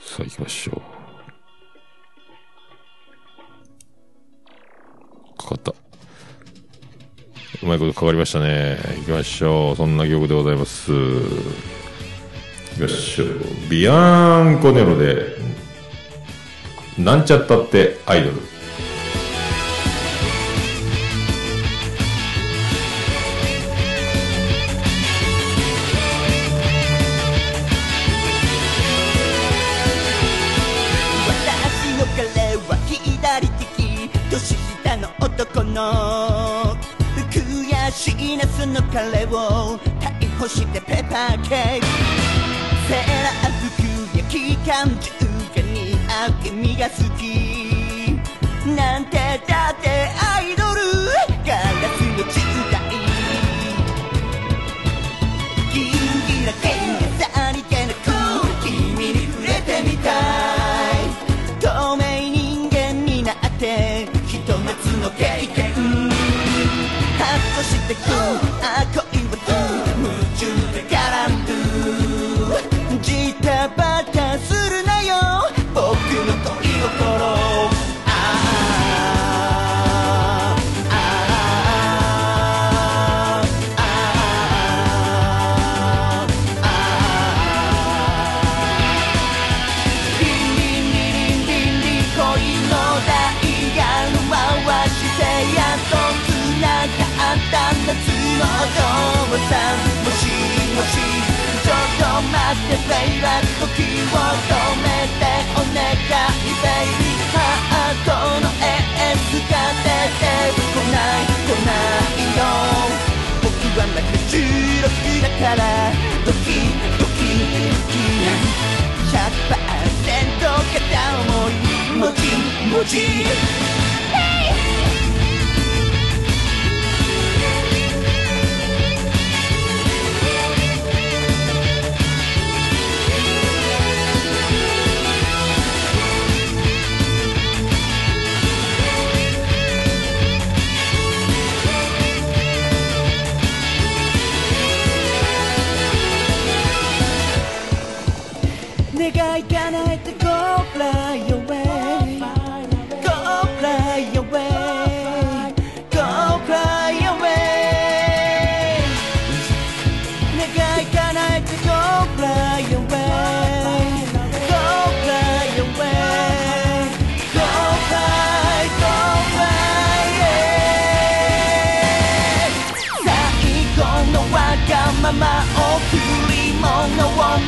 Speaker 2: さあ行きましょう。かかった。うまいことかかりましたね。行きましょう。そんな曲でございます。よっしょ。ビアンコネロで、なんちゃったってアイドル。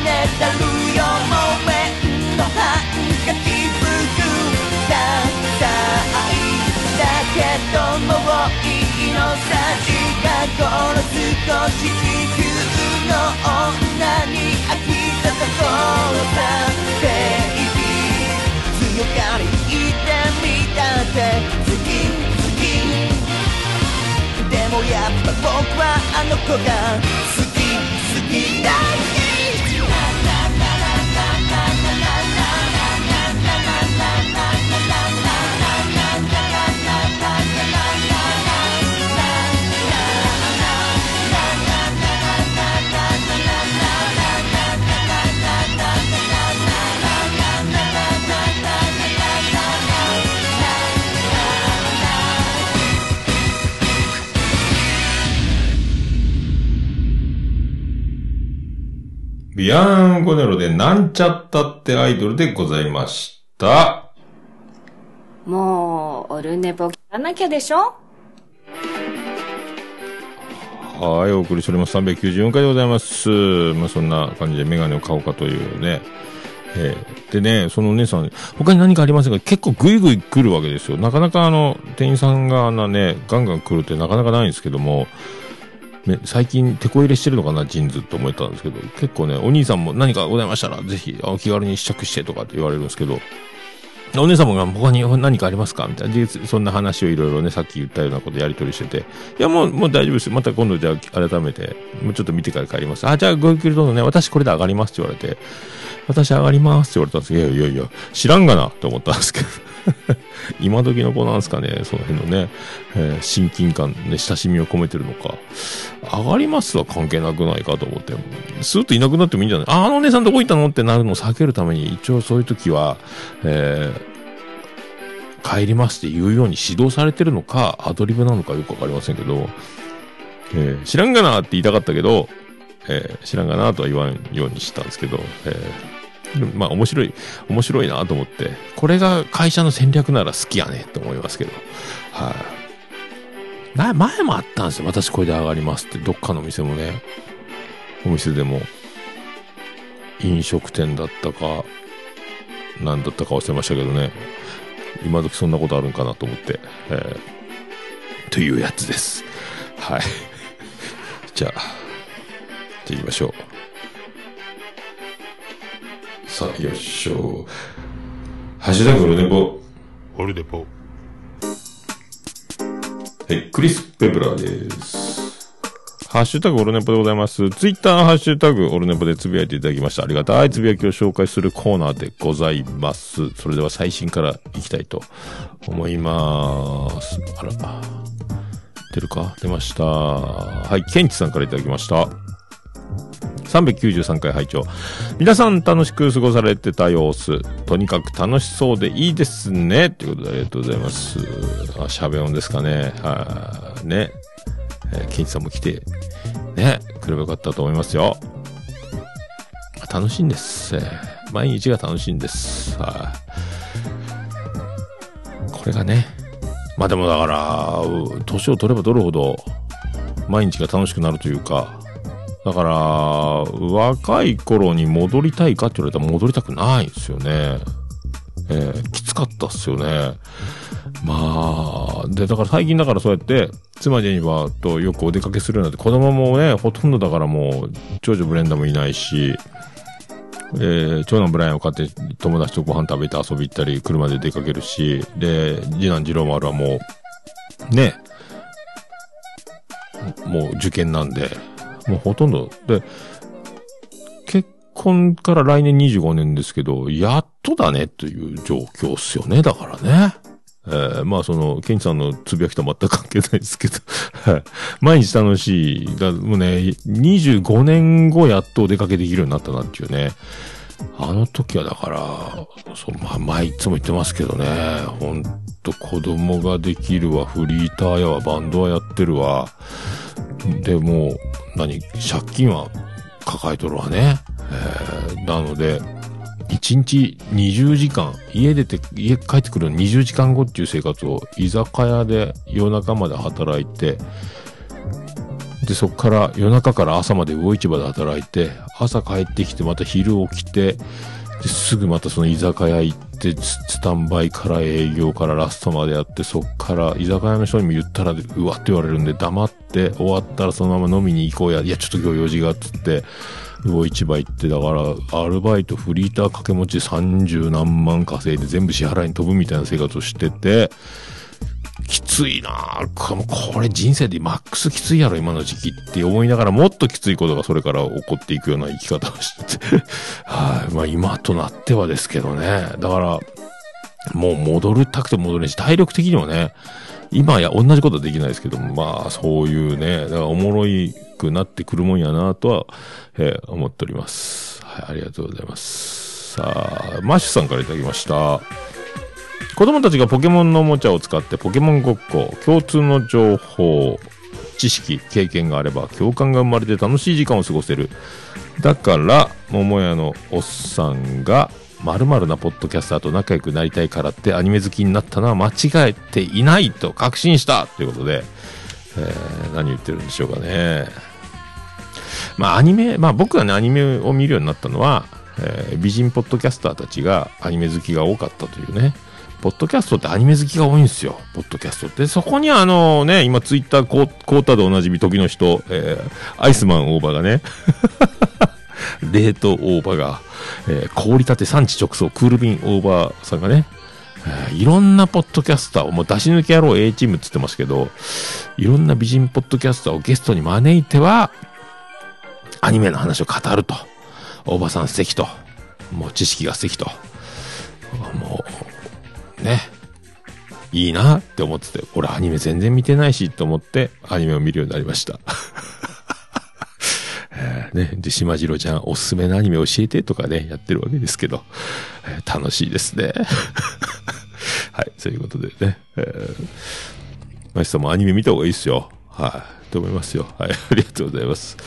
Speaker 7: ねだるよ木綿のハンカチ服ダサいだけどもういいのさ近頃少し地球の女に飽きたところさベイビー強がり言ってみたって好き好きでもやっぱ僕はあの子が好き好き大
Speaker 2: ビアンコネロでなんちゃったってアイドルでございました。
Speaker 8: もう、オルネポ聞かなきゃでしょ？
Speaker 2: はい、お送りしております。394回でございます。まあ、そんな感じでメガネを買おうかというね。えーでね、そのお姉さん、他に何かありませんか？結構グイグイ来るわけですよ。なかなかあの、店員さんがあんなね、ガンガン来るってなかなかないんですけども、ね、最近、手こ入れしてるのかな、ジーンズと思ったんですけど、結構ね、お兄さんも何かございましたら、ぜひ、あ気軽に試着してとかって言われるんですけど、お姉様が他に何かありますか？みたいな。そんな話をいろいろね、さっき言ったようなことやり取りしてて、いや、もう、もう大丈夫ですよ。また今度じゃあ改めて、もうちょっと見てから帰ります。あ、じゃあごゆっくりどうぞね、私これで上がりますって言われて、私上がりますって言われたんですけど、いやいやいや、知らんがなって思ったんですけど。[laughs] 今時の子なんですかね、その辺のね、えー親近感、ね、親しみを込めてるのか。上がりますは関係なくないかと思って、スーッといなくなってもいいんじゃない？あ、あのお姉さんどこ行ったの？ってなるの？を避けるために、一応そういう時は、えー帰りますって言うように指導されてるのか、アドリブなのかよくわかりませんけど、えー知らんがなって言いたかったけど、えー知らんがなとは言わんようにしたんですけど、えーまあ面白い、面白いなと思って、これが会社の戦略なら好きやねと思いますけど、はい、前もあったんですよ。私これで上がりますって、どっかの店もね、お店でも、飲食店だったか、何だったか忘れましたけどね、今時そんなことあるんかなと思って、えーというやつです。はい。[laughs] じゃあ、じゃあ行きましょう。さあ、よいしょ。ハッシュタグオルネポ。
Speaker 9: オルデポ。
Speaker 2: はい、クリス・ペブラーです。ハッシュタグオルネポでございます。ツイッターハッシュタグオルネポでつぶやいていただきました。ありがたいつぶやきを紹介するコーナーでございます。それでは最新からいきたいと思います。あら、出るか？出ました。はい、ケンチさんからいただきました。393回拝聴皆さん楽しく過ごされてた様子。とにかく楽しそうでいいですね。ということでありがとうございます。あ、しゃべ音ですかね。はい。ね。えーケンさんも来て、ね、来ればよかったと思いますよ。楽しいんです。えー毎日が楽しいんです。はい。これがね。まあでもだから、年を取れば取るほど、毎日が楽しくなるというか、だから、若い頃に戻りたいかって言われたら戻りたくないですよね。えーきつかったっすよね。まあ、で、だから最近だからそうやって、妻ジェニーとよくお出かけするようになって、子供もね、ほとんどだからもう、長女ブレンダもいないし、えー長男ブライアンを買って友達とご飯食べて遊び行ったり、車で出かけるし、で、次男次郎丸はもう、ね、もう受験なんで、もうほとんど、で、結婚から来年25年ですけど、やっとだねという状況っすよね、だからね。えーまあその、ケンチさんのつぶやきとは全く関係ないですけど、は [laughs] い毎日楽しい。だもうね、25年後やっとお出かけできるようになったなっていうね。あの時はだから、そう、まあ、前いつも言ってますけどね、ほんと子供ができるわ、フリーターやわ、バンドはやってるわ。で、も、何、借金は抱えとるわね。えー、なので、1日20時間、家出て、家帰ってくるの20時間後っていう生活を、居酒屋で夜中まで働いて、で、そっから夜中から朝まで魚市場で働いて、朝帰ってきてまた昼起きて、ですぐまたその居酒屋行って、スタンバイから営業からラストまでやって、そっから居酒屋の人にも言ったら、うわって言われるんで、黙って終わったらそのまま飲みに行こうや。いや、ちょっと今日用事がっつって、魚市場行って、だから、アルバイト、フリーター掛け持ち30何万稼いで全部支払いに飛ぶみたいな生活をしてて、きついなぁ。これ人生でマックスきついやろ、今の時期って思いながらもっときついことがそれから起こっていくような生き方をして。[laughs] はい。まあ今となってはですけどね。だから、もう戻りたくて戻れないし、体力的にもね、今や同じことはできないですけども、まあそういうね、だからおもろいくなってくるもんやなとは、えー思っております。はい、ありがとうございます。さあ、マッシュさんからいただきました。子供たちがポケモンのおもちゃを使ってポケモンごっこ、共通の情報、知識、経験があれば共感が生まれて楽しい時間を過ごせる。だから、桃屋のおっさんが、〇〇なポッドキャスターと仲良くなりたいからってアニメ好きになったのは間違えていないと確信したということで、えー何言ってるんでしょうかね。まあアニメ、まあ僕がねアニメを見るようになったのは、えー美人ポッドキャスターたちがアニメ好きが多かったというね。ポッドキャストってアニメ好きが多いんですよ。ポッドキャストって。そこにあのね、今ツイッターコーコータでおなじみ時の人、えーアイスマン大場がね、[laughs] 冷凍大葉が、えー氷立て産地直送クールビン大葉さんがね、えーいろんなポッドキャスターを、もう出し抜け野郎 A チームって言ってますけど、いろんな美人ポッドキャスターをゲストに招いては、アニメの話を語ると。大場さん素敵と。もう知識が素敵と。もう、ね。いいなって思ってて、俺アニメ全然見てないしと思ってアニメを見るようになりました。[laughs] えーね。で、島次郎ちゃんおすすめのアニメ教えてとかね、やってるわけですけど、えー楽しいですね。[laughs] はい、そういうことでね。えー、マシさんもアニメ見た方がいいですよ。はい、と思いますよ。はい、ありがとうございます。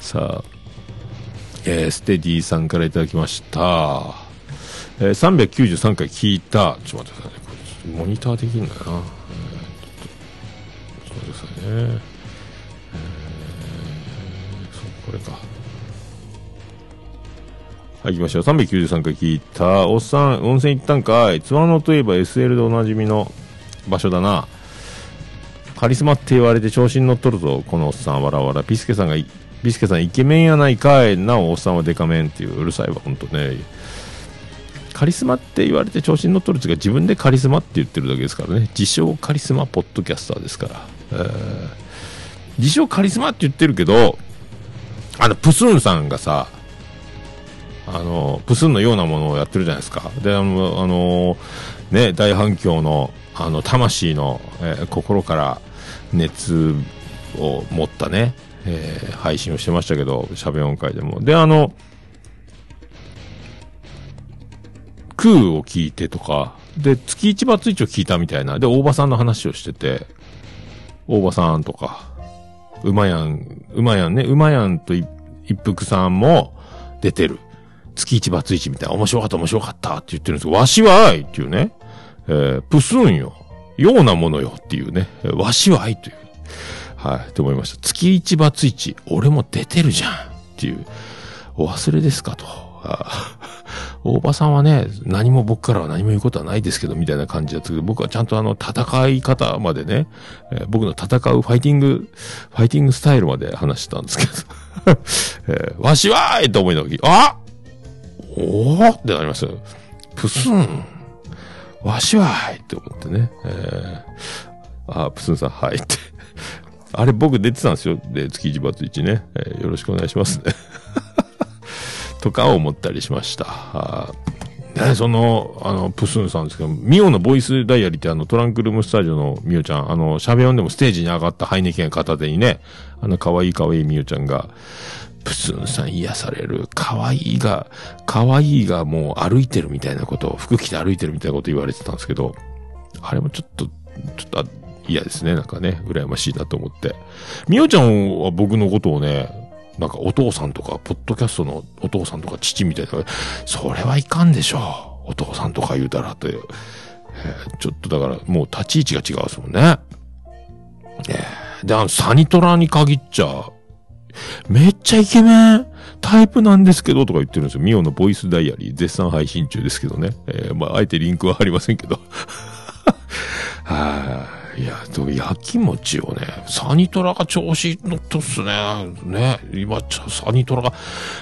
Speaker 2: さあ、えーステディさんからいただきました。えー393回聞いた。ちょっと待ってくださいね。これモニターできるんだよな？えーちょっと待ってくださいね。えーそう、これか。はい、行きましょう。393回聞いた。おっさん、温泉行ったんかい。つわのといえば SL でおなじみの場所だな。カリスマって言われて調子に乗っとるぞ、このおっさん、わらわら。ピスケさんがい、ピスケさんイケメンやないかい。なお、おっさんはデカメンっていう、うるさいわ、ほんとね。カリスマって言われて調子に乗っとるっていうか、自分でカリスマって言ってるだけですからね。自称カリスマポッドキャスターですから。えー自称カリスマって言ってるけど、あの、プスンさんがさ、あの、プスンのようなものをやってるじゃないですか。で、あの、あのね、大反響の、あの、魂の、えー心から熱を持ったね、えー配信をしてましたけど、喋音会でも。で、あの、空を聞いてとか、で、月一バツイチを聞いたみたいな。で、大場さんの話をしてて、大場さんとか、うまやん、うまやんね、うまやんと一服さんも出てる。月一バツイチみたいな、面白かった面白かったって言ってるんですけど、わしは愛っていうね、えー、プスンよ。ようなものよっていうね、わしは愛という。はい、と思いました。月一バツイチ、俺も出てるじゃんっていう。お忘れですかと。大場さんはね、何も僕からは何も言うことはないですけど、みたいな感じだったけど、僕はちゃんとあの、戦い方までね、えー僕の戦うファイティング、ファイティングスタイルまで話したんですけど、[laughs] えーわしはーいと思いながら、あおーってなりましたよ。プスンわしはーいって思ってね、えーあ、プスンさん、はいって。あれ僕出てたんですよ。で、月一バツ一ね、えーよろしくお願いしますね。[laughs] とか思ったりしました。ね、その、あの、プスンさんですけど、ミオのボイスダイアリーってあの、トランクルームスタジオのミオちゃん、あの、喋音でもステージに上がったハイネケン片手にね、あの、可愛い可愛いミオちゃんが、プスンさん癒される。可愛いが、可愛いがもう歩いてるみたいなことを、服着て歩いてるみたいなこと言われてたんですけど、あれもちょっと、ちょっと嫌ですね。なんかね、羨ましいなと思って。みおちゃんは僕のことをね、なんかお父さんとか、ポッドキャストのお父さんとか父みたいな、それはいかんでしょう。お父さんとか言うたらって。えーちょっとだから、もう立ち位置が違うですもんね。えーで、あの、サニトラに限っちゃ、めっちゃイケメンタイプなんですけど、とか言ってるんですよ。ミオのボイスダイアリー、絶賛配信中ですけどね。えーまあ、あえてリンクは貼りませんけど。[laughs] はい。いや、でも、焼き餅をね、サニトラが調子乗っとっすね。ね。今、サニトラが、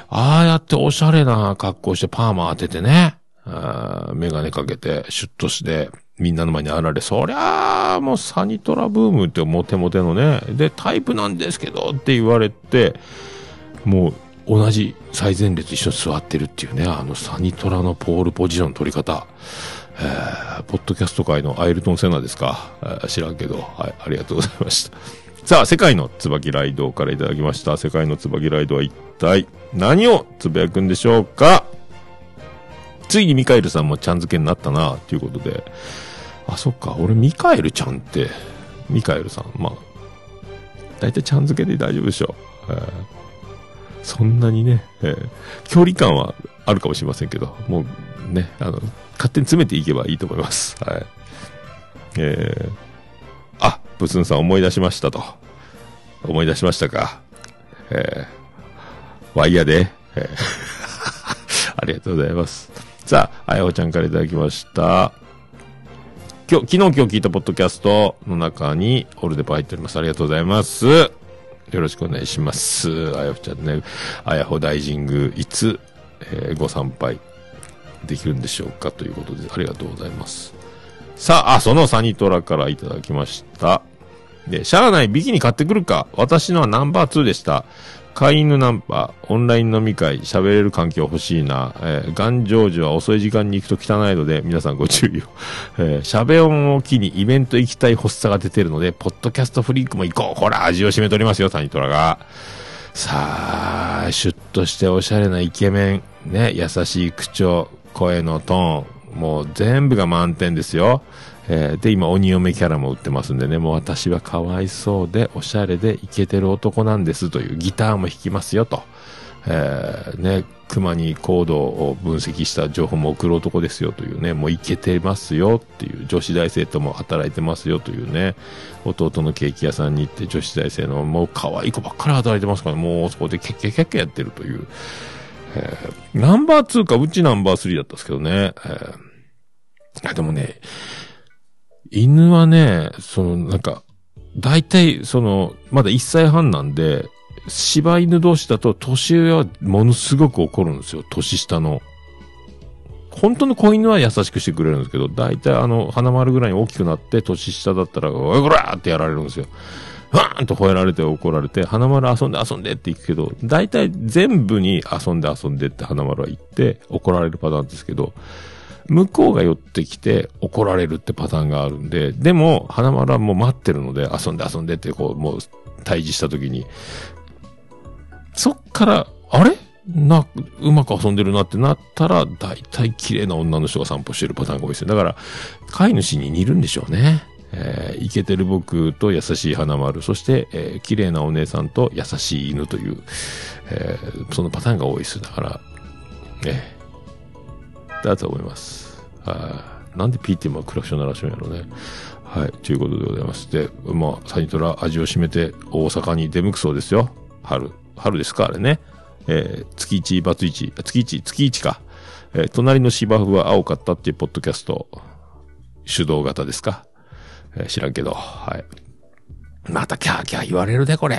Speaker 2: ああやっておしゃれな格好してパーマ当ててね。あメガネかけて、シュッとして、みんなの前にあられ、そりゃあ、もうサニトラブームってモテモテのね。で、タイプなんですけどって言われて、もう、同じ最前列一緒に座ってるっていうね、あのサニトラのポールポジション取り方。えー、ポッドキャスト界のアイルトン・セナですか、えー知らんけど、はい、ありがとうございました。[laughs] さあ、世界の椿ライドからいただきました。世界の椿ライドは一体何をつぶやくんでしょうか？ついにミカエルさんもちゃん付けになったな、ということで。あ、そっか、俺ミカエルちゃんって、ミカエルさん、まあ、大体ちゃん付けで大丈夫でしょう。えーそんなにね、えー距離感はあるかもしれませんけど、もうね、あの、勝手に詰めていけばいいと思います。[laughs] はい。えー、あ、ブスンさん思い出しましたと。思い出しましたか。えー、ワイヤーで、えー [laughs] ありがとうございます。さあ、あやほちゃんからいただきました。今日、昨日今日聞いたポッドキャストの中にオルデポ入っております。ありがとうございます。よろしくお願いします。あやほちゃんね、あやほ大神宮、いつ、えーご参拝できるんでしょうかということで、ありがとうございます。さあ、あ、そのサニトラからいただきました。で、しゃあないビキニ買ってくるか。私のはナンバー2でした。飼い犬ナンパ、オンライン飲み会、喋れる環境欲しいな。えー、頑丈時は遅い時間に行くと汚いので、皆さんご注意を。えー、喋音を機にイベント行きたい発作が出てるので、ポッドキャストフリークも行こう。ほら、味を占めておりますよ、サニトラが。さあ、シュッとしておしゃれなイケメン、ね、優しい口調、声のトーン、もう全部が満点ですよ。えーで、今、鬼嫁キャラも売ってますんでね、もう私はかわいそうで、おしゃれでイケてる男なんですというギターも弾きますよと。えーね、熊にコードを分析した情報も送る男ですよというね、もうイケてますよっていう、女子大生とも働いてますよというね、弟のケーキ屋さんに行って女子大生のもう可愛い子ばっかり働いてますから、もうそこでキャッキャキャッキャやってるという。えーナンバー2か、うちナンバー3だったんですけどね。えー、でもね、犬はね、その、なんか、大体、その、まだ1歳半なんで、柴犬同士だと年上はものすごく怒るんですよ。年下の。本当の子犬は優しくしてくれるんですけど、大体あの、花丸ぐらいに大きくなって、年下だったら、おいこらーってやられるんですよ。わーんと吠えられて怒られて、花丸遊んで遊んでって言くけど、大体全部に遊んで遊んでって花丸は言って怒られるパターンですけど、向こうが寄ってきて怒られるってパターンがあるんで、でも、花丸はもう待ってるので、遊んで遊んでってこう、もう、退治した時に、そっから、あれ？な、うまく遊んでるなってなったら、大体綺麗な女の人が散歩してるパターンが多いですよ。だから、飼い主に似るんでしょうね。えーイケてる僕と優しい花丸、そして、えー綺麗なお姉さんと優しい犬という、えーそのパターンが多いです。だから、ね、だと思います。はい。なんで PTM はクラクション鳴らしようんやろうね。はい。ということでございまして、まあ、サニトラ味を占めて大阪に出向くそうですよ。春。春ですかあれね。えー月1、バツ1、月1、月1か。えー隣の芝生は青かったっていうポッドキャスト、手動型ですか。えー知らんけど、はい。またキャーキャー言われるね、これ。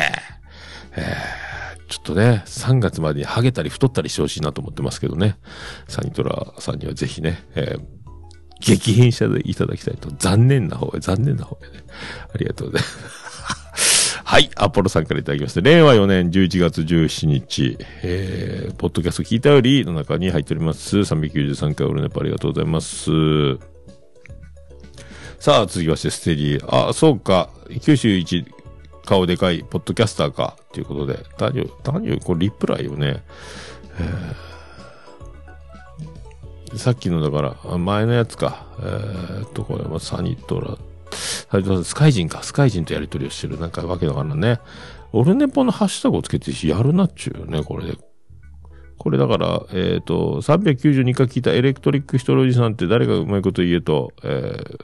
Speaker 2: えーちょっとね、3月までにハゲたり太ったりしてほしいなと思ってますけどね。サニトラさんにはぜひね、えー激変者でいただきたいと。残念な方へ、残念な方へね。ありがとうございます。はい、アポロさんからいただきました。令和4年11月17日、えー、ポッドキャスト聞いたよりの中に入っております。393回オルネポありがとうございます。さあ、続きまして、ステディ。あ、そうか。九州一、顔でかい、ポッドキャスターか、ということで、何を、何を、これリプライをね、えーさっきのだから、前のやつか、えーっと、これは、サニトラスカイジンか、スカイジンとやり取りをしてる、なんかわけだからね。オルネポのハッシュタグをつけてやるなっちゅうね、これで。これだから、えっ、と、392回聞いたエレクトリックヒトロジーさんって誰がうまいこと言えと、えー、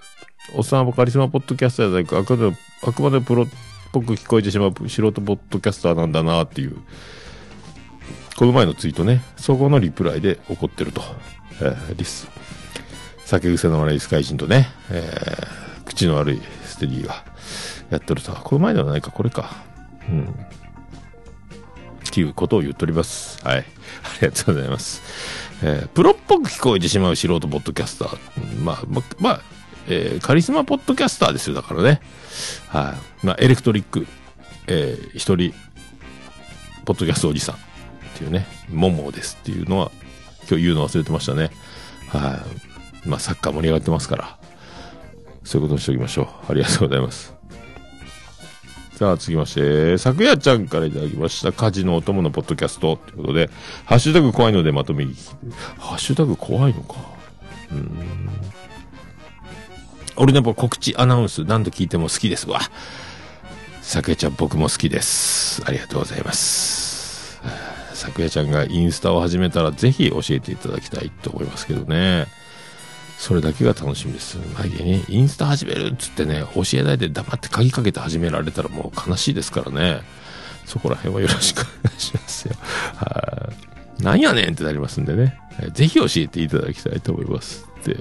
Speaker 2: おっさんはカリスマポッドキャスターじゃないか、あくまで、あくまでプロっぽく聞こえてしまう素人ポッドキャスターなんだなっていう、この前のツイートね、そこのリプライで怒ってると。えー、リス。酒癖の悪いスカイジンとね、えー、口の悪いステディがやってると。この前ではないか、これか。うん。っていうことを言っております。はい。[laughs] ありがとうございます。えープロっぽく聞こえてしまう素人ポッドキャスター。うんまあ、まあ、えーカリスマポッドキャスターですよ、だからね。はい。まあ、エレクトリック、えー一人、ポッドキャストおじさんっていうね、モモですっていうのは、今日言うの忘れてましたね。はい。まあ、サッカー盛り上がってますから。そういうことにしておきましょう。ありがとうございます。さあ、続きまして、昨夜ちゃんからいただきました、家事のお供のポッドキャストということで、ハッシュタグ怖いのでまとめ聞き。ハッシュタグ怖いのか。うん。俺ね、告知アナウンス何度聞いても好きですわ。昨夜ちゃん僕も好きです。ありがとうございます。昨夜ちゃんがインスタを始めたらぜひ教えていただきたいと思いますけどね。それだけが楽しみです。前にインスタ始めるっつってね、教えないで黙って鍵かけて始められたらもう悲しいですからね。そこら辺はよろしくお願いしますよ。はい。なんやねんってなりますんでね。えぜひ教えていただきたいと思います。で、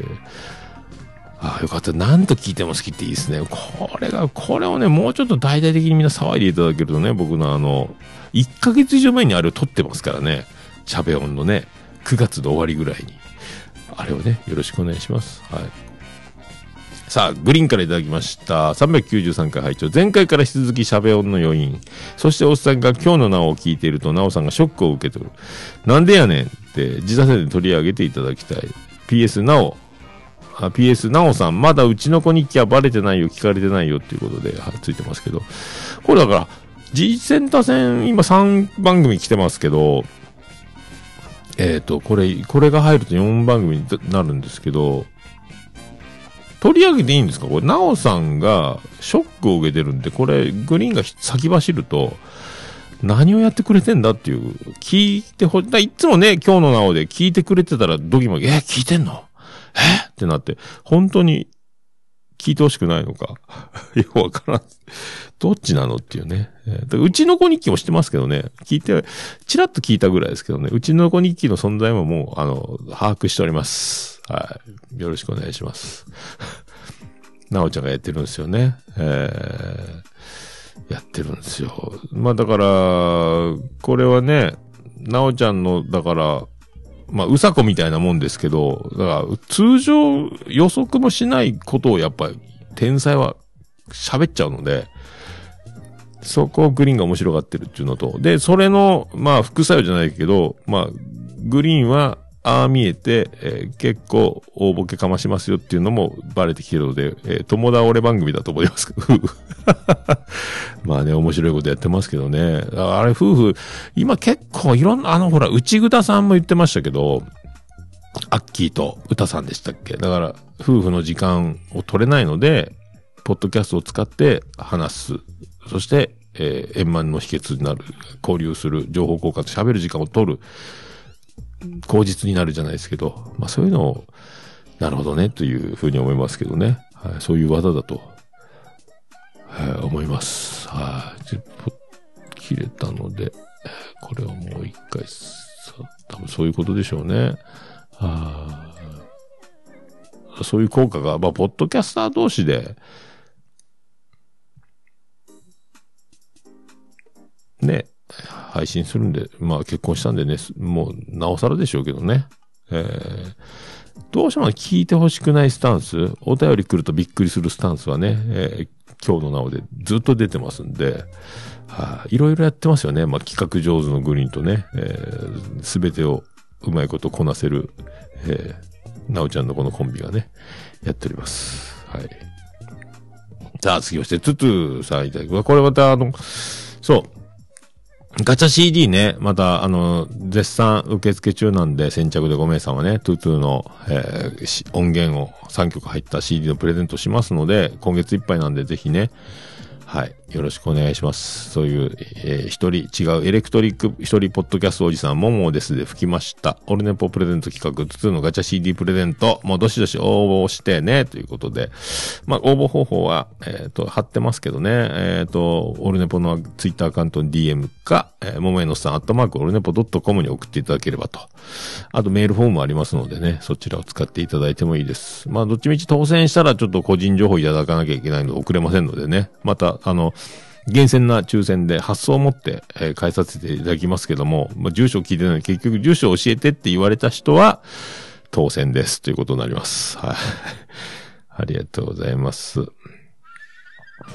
Speaker 2: ああ、よかった。何度聞いても好きっていいですね。これが、これをね、もうちょっと大々的にみんな騒いでいただけるとね、僕のあの、1ヶ月以上前にあれを撮ってますからね。チャベオンのね、9月の終わりぐらいに。あれをね、よろしくお願いします。はい。さあ、グリーンからいただきました。393回拝聴前回から引き続きシャベオンの余韻。そしておっさんが今日の名を聞いていると、なおさんがショックを受け取る。なんでやねんって、自他戦で取り上げていただきたい。PS なお、あ PS なおさん、まだうちの子日記はバレてないよ、聞かれてないよっていうことで、はついてますけど。これだから、G センター戦、今3番組来てますけど、えっ、と、これ、これが入ると4番組になるんですけど、取り上げていいんですか？これ、なおさんがショックを受けてるんで、これ、グリーンが先走ると、何をやってくれてんだっていう、聞いてほ、だいつもね、今日のなおで聞いてくれてたら、ドギマギ、え、聞いてんの？え？ってなって、本当に聞いてほしくないのか。[laughs] よくわからん。どっちなのっていうね。えーうちの子日記もしてますけどね。聞いて、ちらっと聞いたぐらいですけどね。うちの子日記の存在ももう、あの、把握しております。はい。よろしくお願いします。[laughs] なおちゃんがやってるんですよね。えー、やってるんですよ。まあだから、これはね、なおちゃんの、だから、まあ、うさこみたいなもんですけど、だから、通常予測もしないことをやっぱり、天才は喋っちゃうので、そこをグリーンが面白がってるっていうのと、で、それの、まあ、副作用じゃないけど、まあ、グリーンは、ああ見えて、えー結構大ボケかましますよっていうのもバレてきてるので、えー友達俺番組だと思いますけど。[laughs] まあね、面白いことやってますけどね。ああれ夫婦、今結構いろんな、あのほら、内ぐさんも言ってましたけど、アッキーと歌さんでしたっけ？だから、夫婦の時間を取れないので、ポッドキャストを使って話す。そして、えー円満の秘訣になる。交流する。情報交換と喋る時間を取る。口実になるじゃないですけど、まあそういうのを、なるほどね、というふうに思いますけどね。はい、そういう技だと、はい、思います。はい。切れたので、これをもう一回、多分そういうことでしょうね。はい。そういう効果が、まあ、ポッドキャスター同士で、ね、配信するんで、まあ結婚したんでね、もうなおさらでしょうけどね。えー、どうしても聞いてほしくないスタンス、お便り来るとびっくりするスタンスはね、えー今日のなおでずっと出てますんで、はい、いろいろやってますよね。まあ企画上手のグリーンとね、す、べ、てをうまいことこなせる、えー、なおちゃんのこのコンビがね、やっております。はい。さあ、次をして、トゥトゥさんいただきますこれまた、あの、そう。ガチャ CD ね、また、あの、絶賛受付中なんで、先着で5名様ね、トゥトゥの、えー音源を3曲入った CD のプレゼントしますので、今月いっぱいなんで、ぜひね、はい。よろしくお願いします。そういう、えー一人違うエレクトリック一人ポッドキャストおじさん、ももですで吹きました。オルネポプレゼント企画、トゥトゥのガチャ CD プレゼント、もうどしどし応募してね、ということで。まあ、応募方法は、えっ、と、貼ってますけどね、えっ、と、オルネポのツイッターアカウントに DM か、えー、ももえのさん、アットマークオルネポドットコムに送っていただければと。あとメールフォームありますのでね、そちらを使っていただいてもいいです。まあ、どっちみち当選したらちょっと個人情報いただかなきゃいけないので送れませんのでね。また、あの、厳選な抽選で発送を持って、えー返させていただきますけども、まあ、住所を聞いてないので結局住所を教えてって言われた人は、当選ですということになります。はい。[laughs] ありがとうございます。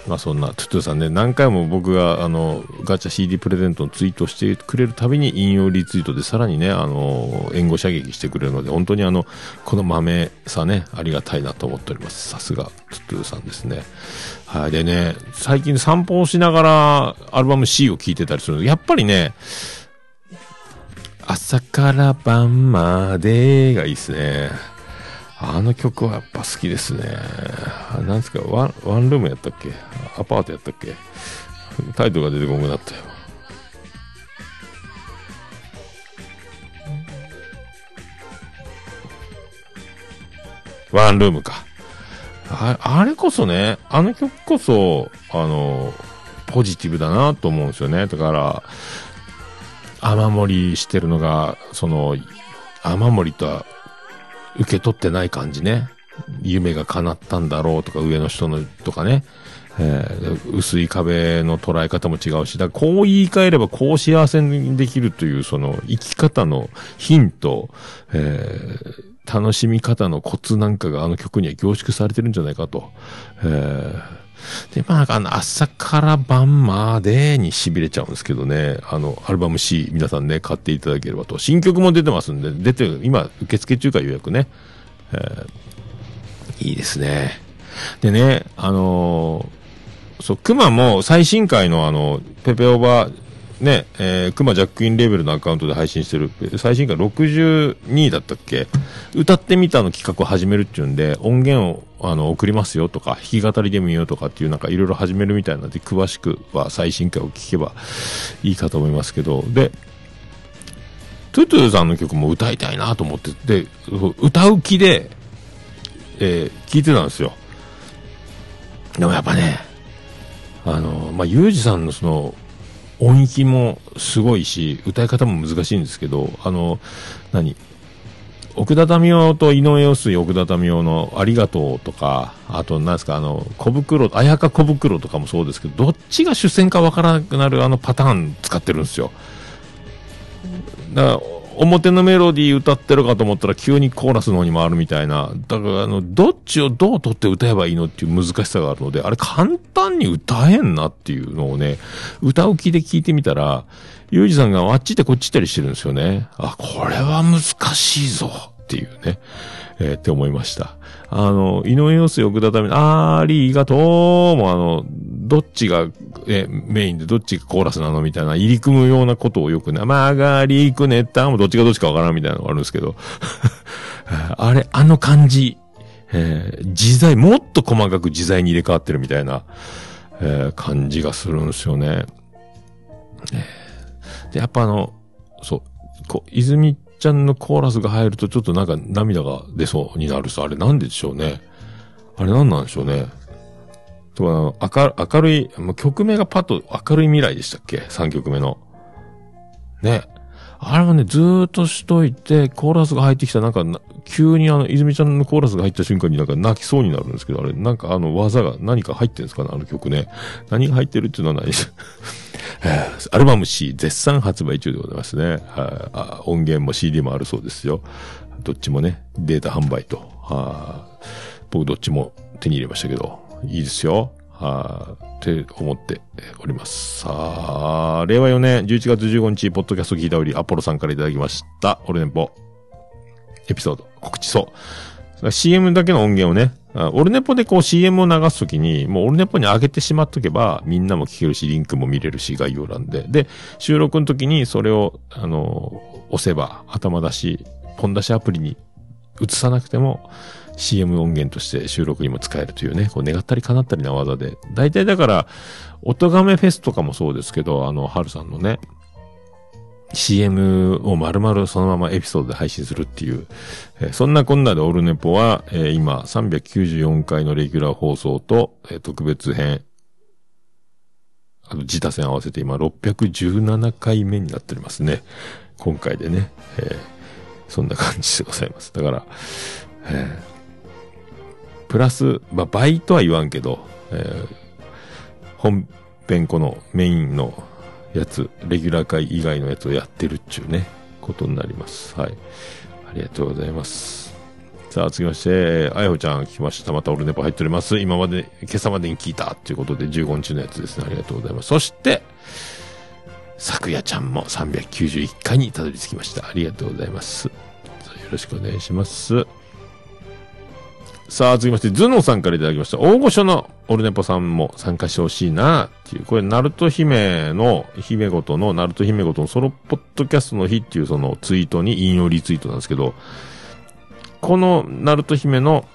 Speaker 2: まあそんな、トゥトゥさんね、何回も僕が、あの、ガチャ CD プレゼントのツイートしてくれるたびに引用リツイートでさらにね、あの、援護射撃してくれるので、本当にあの、この豆さね、ありがたいなと思っております。さすが、トゥトゥさんですね。はい。でね、最近散歩をしながらアルバム C を聴いてたりするのやっぱりね、朝から晩までがいいですね。あの曲はやっぱ好きですね。なんですかワン、ワンルームやったっけ？アパートやったっけ？タイトルが出てこなくなったよ。ワンルームか。ああれこそね、あの曲こそ、あの、ポジティブだなと思うんですよね。だから、雨漏りしてるのが、その、雨漏りとは受け取ってない感じね。夢が叶ったんだろうとか、上の人のとかね。えー薄い壁の捉え方も違うし、だからこう言い換えればこう幸せにできるという、その生き方のヒント、えー楽しみ方のコツなんかがあの曲には凝縮されてるんじゃないかと。えーで、まあ、あの、朝から晩までに痺れちゃうんですけどね、あの、アルバム C、皆さんね、買っていただければと。新曲も出てますんで、出てる、今、受付中か予約ね。えーいいですね。でね、あのーそう、熊も最新回のあの、ペペオバ、ね、えー、熊ジャックインレベルのアカウントで配信してる、最新回62位だったっけ？歌ってみたの企画を始めるっていうんで、音源をあの送りますよとか、弾き語りでもいいよとかっていうなんかいろいろ始めるみたいなので、詳しくは最新回を聞けばいいかと思いますけど、で、トゥトゥさんの曲も歌いたいなと思って、で、歌う気で、えー聞いてたんですよ。でもやっぱね、あの、まあ、ゆうじさんのその、音域もすごいし、歌い方も難しいんですけど、あの、何？奥田民生と井上陽水奥田民生のありがとうとか、あと何ですか、あの、小袋、あやか小袋とかもそうですけど、どっちが主戦かわからなくなるあのパターン使ってるんですよ。だから、表のメロディー歌ってるかと思ったら急にコーラスの方に回るみたいな。だから、あの、どっちをどう取って歌えばいいのっていう難しさがあるので、あれ簡単に歌えんなっていうのをね、歌う気で聞いてみたら、ゆうじさんがあっちでこっち行ったりしてるんですよね。あ、これは難しいぞっていうね、えーって思いました。あの、井上陽水奥田民ありがとうもあの、どっちが、え、メインでどっちがコーラスなのみたいな、入り組むようなことをよくね、曲がりくねったもどっちがどっちかわからんみたいなのがあるんですけど、[laughs] あれ、あの感じ、えー自在、もっと細かく自在に入れ替わってるみたいな、えー感じがするんですよね。で、やっぱあの、そう、こう、泉ちゃんのコーラスが入るとちょっとなんか涙が出そうになるさ。あれなんででしょうね。あれなんなんでしょうね。とか、明るい、もう曲名がパッと明るい未来でしたっけ ?3 曲目の。ね。あれはね、ずーっとしといて、コーラスが入ってきたなんか、急にあの、泉ちゃんのコーラスが入った瞬間になんか泣きそうになるんですけど、あれ、なんかあの技が何か入ってんですかね？あの曲ね。何が入ってるっていうのはないです。えーアルバム C 絶賛発売中でございますね。はいあ音源も CD もあるそうですよ。どっちもね、データ販売と。は僕どっちも手に入れましたけど、いいですよ。はって思っております。さあ、令和4年11月15日、ポッドキャスト聞いたおり、アポロさんからいただきました。オルネポ。エピソード、告知そう。CM だけの音源をね、オルネポでこう CM を流すときに、もうオルネポに上げてしまっとけば、みんなも聞けるし、リンクも見れるし、概要欄で。で、収録の時にそれを、あの、押せば、頭出し、ポン出しアプリに移さなくても、CM 音源として収録にも使えるというね、こう願ったり叶ったりな技で。大体だから、音亀フェスとかもそうですけど、あの、ハルさんのね、CM を丸々そのままエピソードで配信するっていう、えーそんなこんなでオルネポは、えー今394回のレギュラー放送と、えー特別編、あと自他戦合わせて今617回目になっておりますね。今回でね。えーそんな感じでございます。だから、えープラス、まあ、倍とは言わんけど、えー本編このメインのやつ、レギュラー回以外のやつをやってるっちゅうね、ことになります。はい。ありがとうございます。さあ、続きまして、あやほちゃん聞きました。またオルネポ入っております。今まで、今朝までに聞いたということで15日のやつですね。ありがとうございます。そして、昨夜ちゃんも391回にたどり着きました。ありがとうございます。よろしくお願いします。さあ、続きまして、ズノさんから頂きました。大御所のオルネポさんも参加してほしいな、っていう。これ、ナルト姫の、姫ごとの、ナルト姫ごとのソロポッドキャストの日っていうそのツイートに引用リツイートなんですけど、このナルト姫の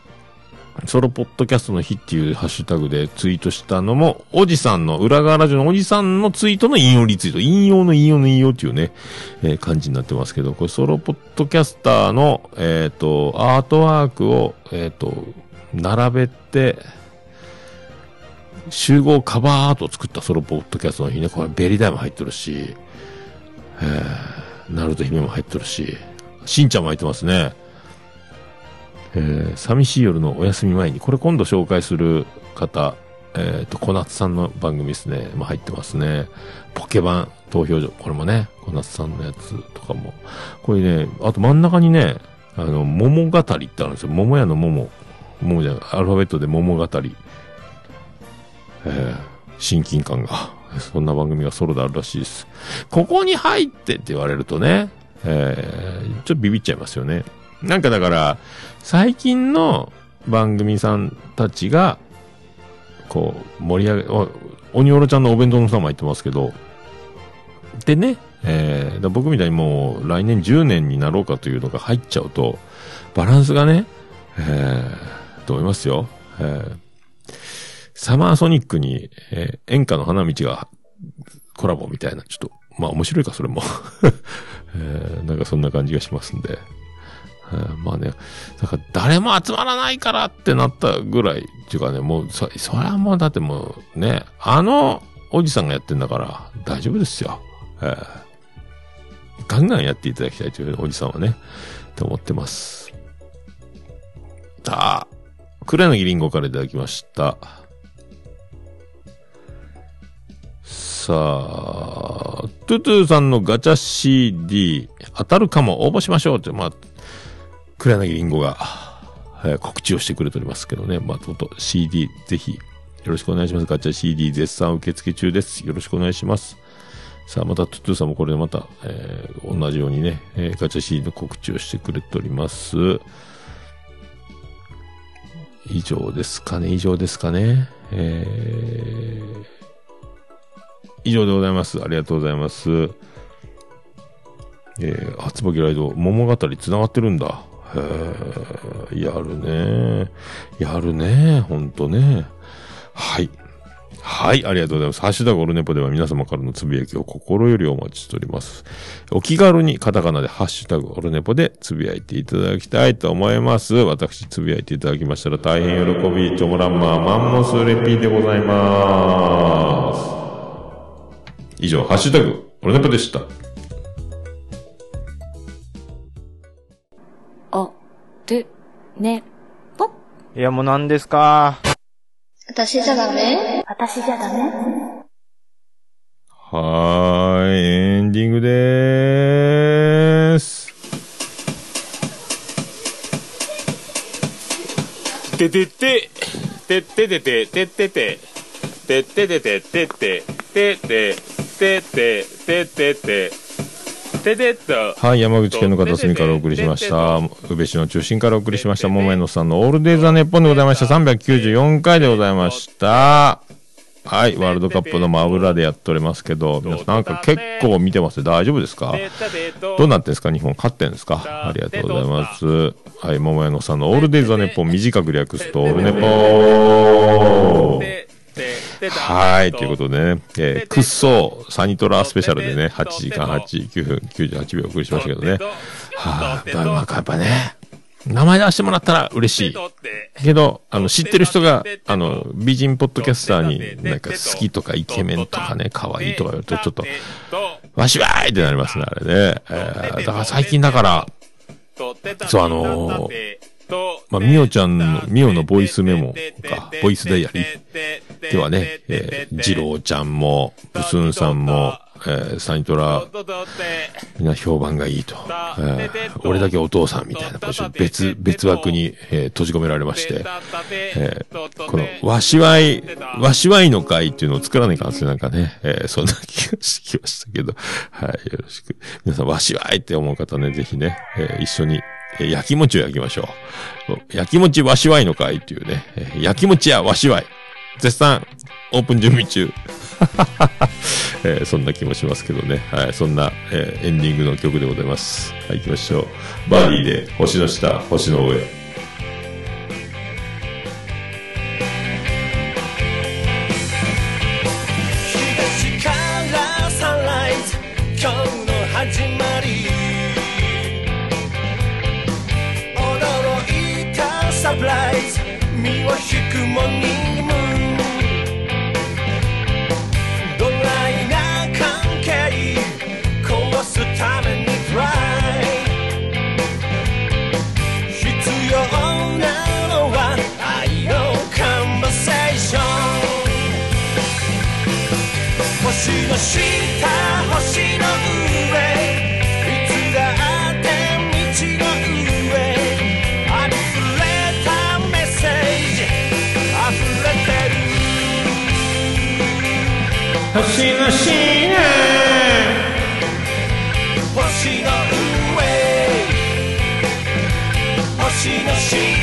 Speaker 2: ソロポッドキャストの日っていうハッシュタグでツイートしたのも、おじさんの、裏側ラジオのおじさんのツイートの引用リツイート。引用の引用の引用っていうね、えー感じになってますけど、これソロポッドキャスターの、えっ、と、アートワークを、えっ、と、並べて、集合カバーアートを作ったソロポッドキャストの日ね、これベリーダイも入ってるし、えー、ナルト姫も入ってるし、しんちゃんも入ってますね。えー、寂しい夜のお休み前に、これ今度紹介する方、えっ、と、小夏さんの番組ですね。まあ、入ってますね。ポケバン投票所、これもね、小夏さんのやつとかも。これね、あと真ん中にね、あの、桃語りってあるんですよ。桃屋の桃。桃じゃない、アルファベットで桃語り。えー、親近感が。そんな番組がソロであるらしいです。ここに入ってって言われるとね、えー、ちょっとビビっちゃいますよね。なんかだから、最近の番組さんたちが、こう、盛り上げ、お鬼おろちゃんのお弁当のさんも入ってますけど、でね、えー、僕みたいにもう来年10年になろうかというのが入っちゃうと、バランスがね、えー、と思いますよ。えー、サマーソニックに、えー、演歌の花道がコラボみたいな、ちょっと、まあ面白いか、それも。[laughs] えー、なんかそんな感じがしますんで。まあね、だから誰も集まらないからってなったぐらい、っていうかね、もう、そ、それはもうだってもうね、あのおじさんがやってんだから大丈夫ですよ。えーガンガンやっていただきたいというおじさんはね、と思ってます。さあ、黒柳りんごからいただきました。さあ、トゥトゥさんのガチャ CD 当たるかも応募しましょうって、まあ、黒柳りんごが、えー告知をしてくれておりますけどね。まあ、とと CD ぜひよろしくお願いします。ガチャ CD 絶賛受付中です。よろしくお願いします。さあ、またトゥトゥさんもこれでまた、えー同じようにね、えーガチャ CD の告知をしてくれております。以上ですかね、以上ですかね。えー以上でございます。ありがとうございます。えー、初ボキライド、桃語り繋がってるんだ。へやるね。やるね。ほんとね。はい。はい、ありがとうございます。ハッシュタグオルネポでは皆様からのつぶやきを心よりお待ちしております。お気軽にカタカナでハッシュタグオルネポでつぶやいていただきたいと思います。私つぶやいていただきましたら大変喜び、チョモランマーマンモスレピーでございます。以上、ハッシュタグオルネポでした。
Speaker 8: ね、ぽ。
Speaker 5: いや、もう何ですか？
Speaker 1: 私じゃダメ？
Speaker 8: 私じゃダメ？
Speaker 2: はーい、エンディングでーす。
Speaker 3: ててて、てててて、ててて、てててて、てて、てて、てて、ててて、ててっと。
Speaker 2: はい、山口県の片隅からお送りしました。宇部市の中心からお送りしました。桃江野さんのオールデイザネッポンでございました。394回でございました。はい、ワールドカップの真裏でやっておりますけど、皆さんなんか結構見てます。ね大丈夫ですか？どうなってんですか？日本。勝ってんですか？ありがとうございます。はい、桃江野さんのオールデイザネッポン。短く略すとオールネポー。はい、と。いうことでね、えー、くっそサニトラスペシャルでね、8時間8、9分98秒お送りしましたけどね。はあ、だなんかやっぱね、名前出してもらったら嬉しい。けど、あの、知ってる人が、あの、美人ポッドキャスターに、なんか好きとかイケメンとかね、可愛いとか言うと、ちょっと、わしわーいってなりますね、あれね。えー、だから最近だから、そう、あのーまあ、みおちゃんの、みおのボイスメモか、ボイスダイアリーではね、えー、ジローちゃんも、ブスンさんも、えー、サニトラ、みんな評判がいいと。えー、俺だけお父さんみたいな、別、別枠に、えー、閉じ込められまして、えー、この、わしわい、わしわいの会っていうのを作らないかんす、なんかね、えー、そんな気がしてきましたけど、はい、よろしく。皆さん、わしわいって思う方ね、ぜひね、えー、一緒に、えー、焼き餅を焼きましょう。焼き餅わしわいの会っていうね、えー、焼き餅やわしわい。絶賛、オープン準備中。[laughs] えー、そんな気もしますけどね。はい、そんな、えー、エンディングの曲でございます。はい、行きましょう。バーディーで、星の下、星の上。
Speaker 6: の下星の上いつだって道の上あふれたメッセージ溢れてる
Speaker 2: 星の下。
Speaker 6: 星の上星の下見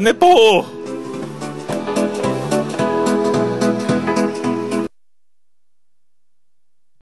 Speaker 3: Nepal.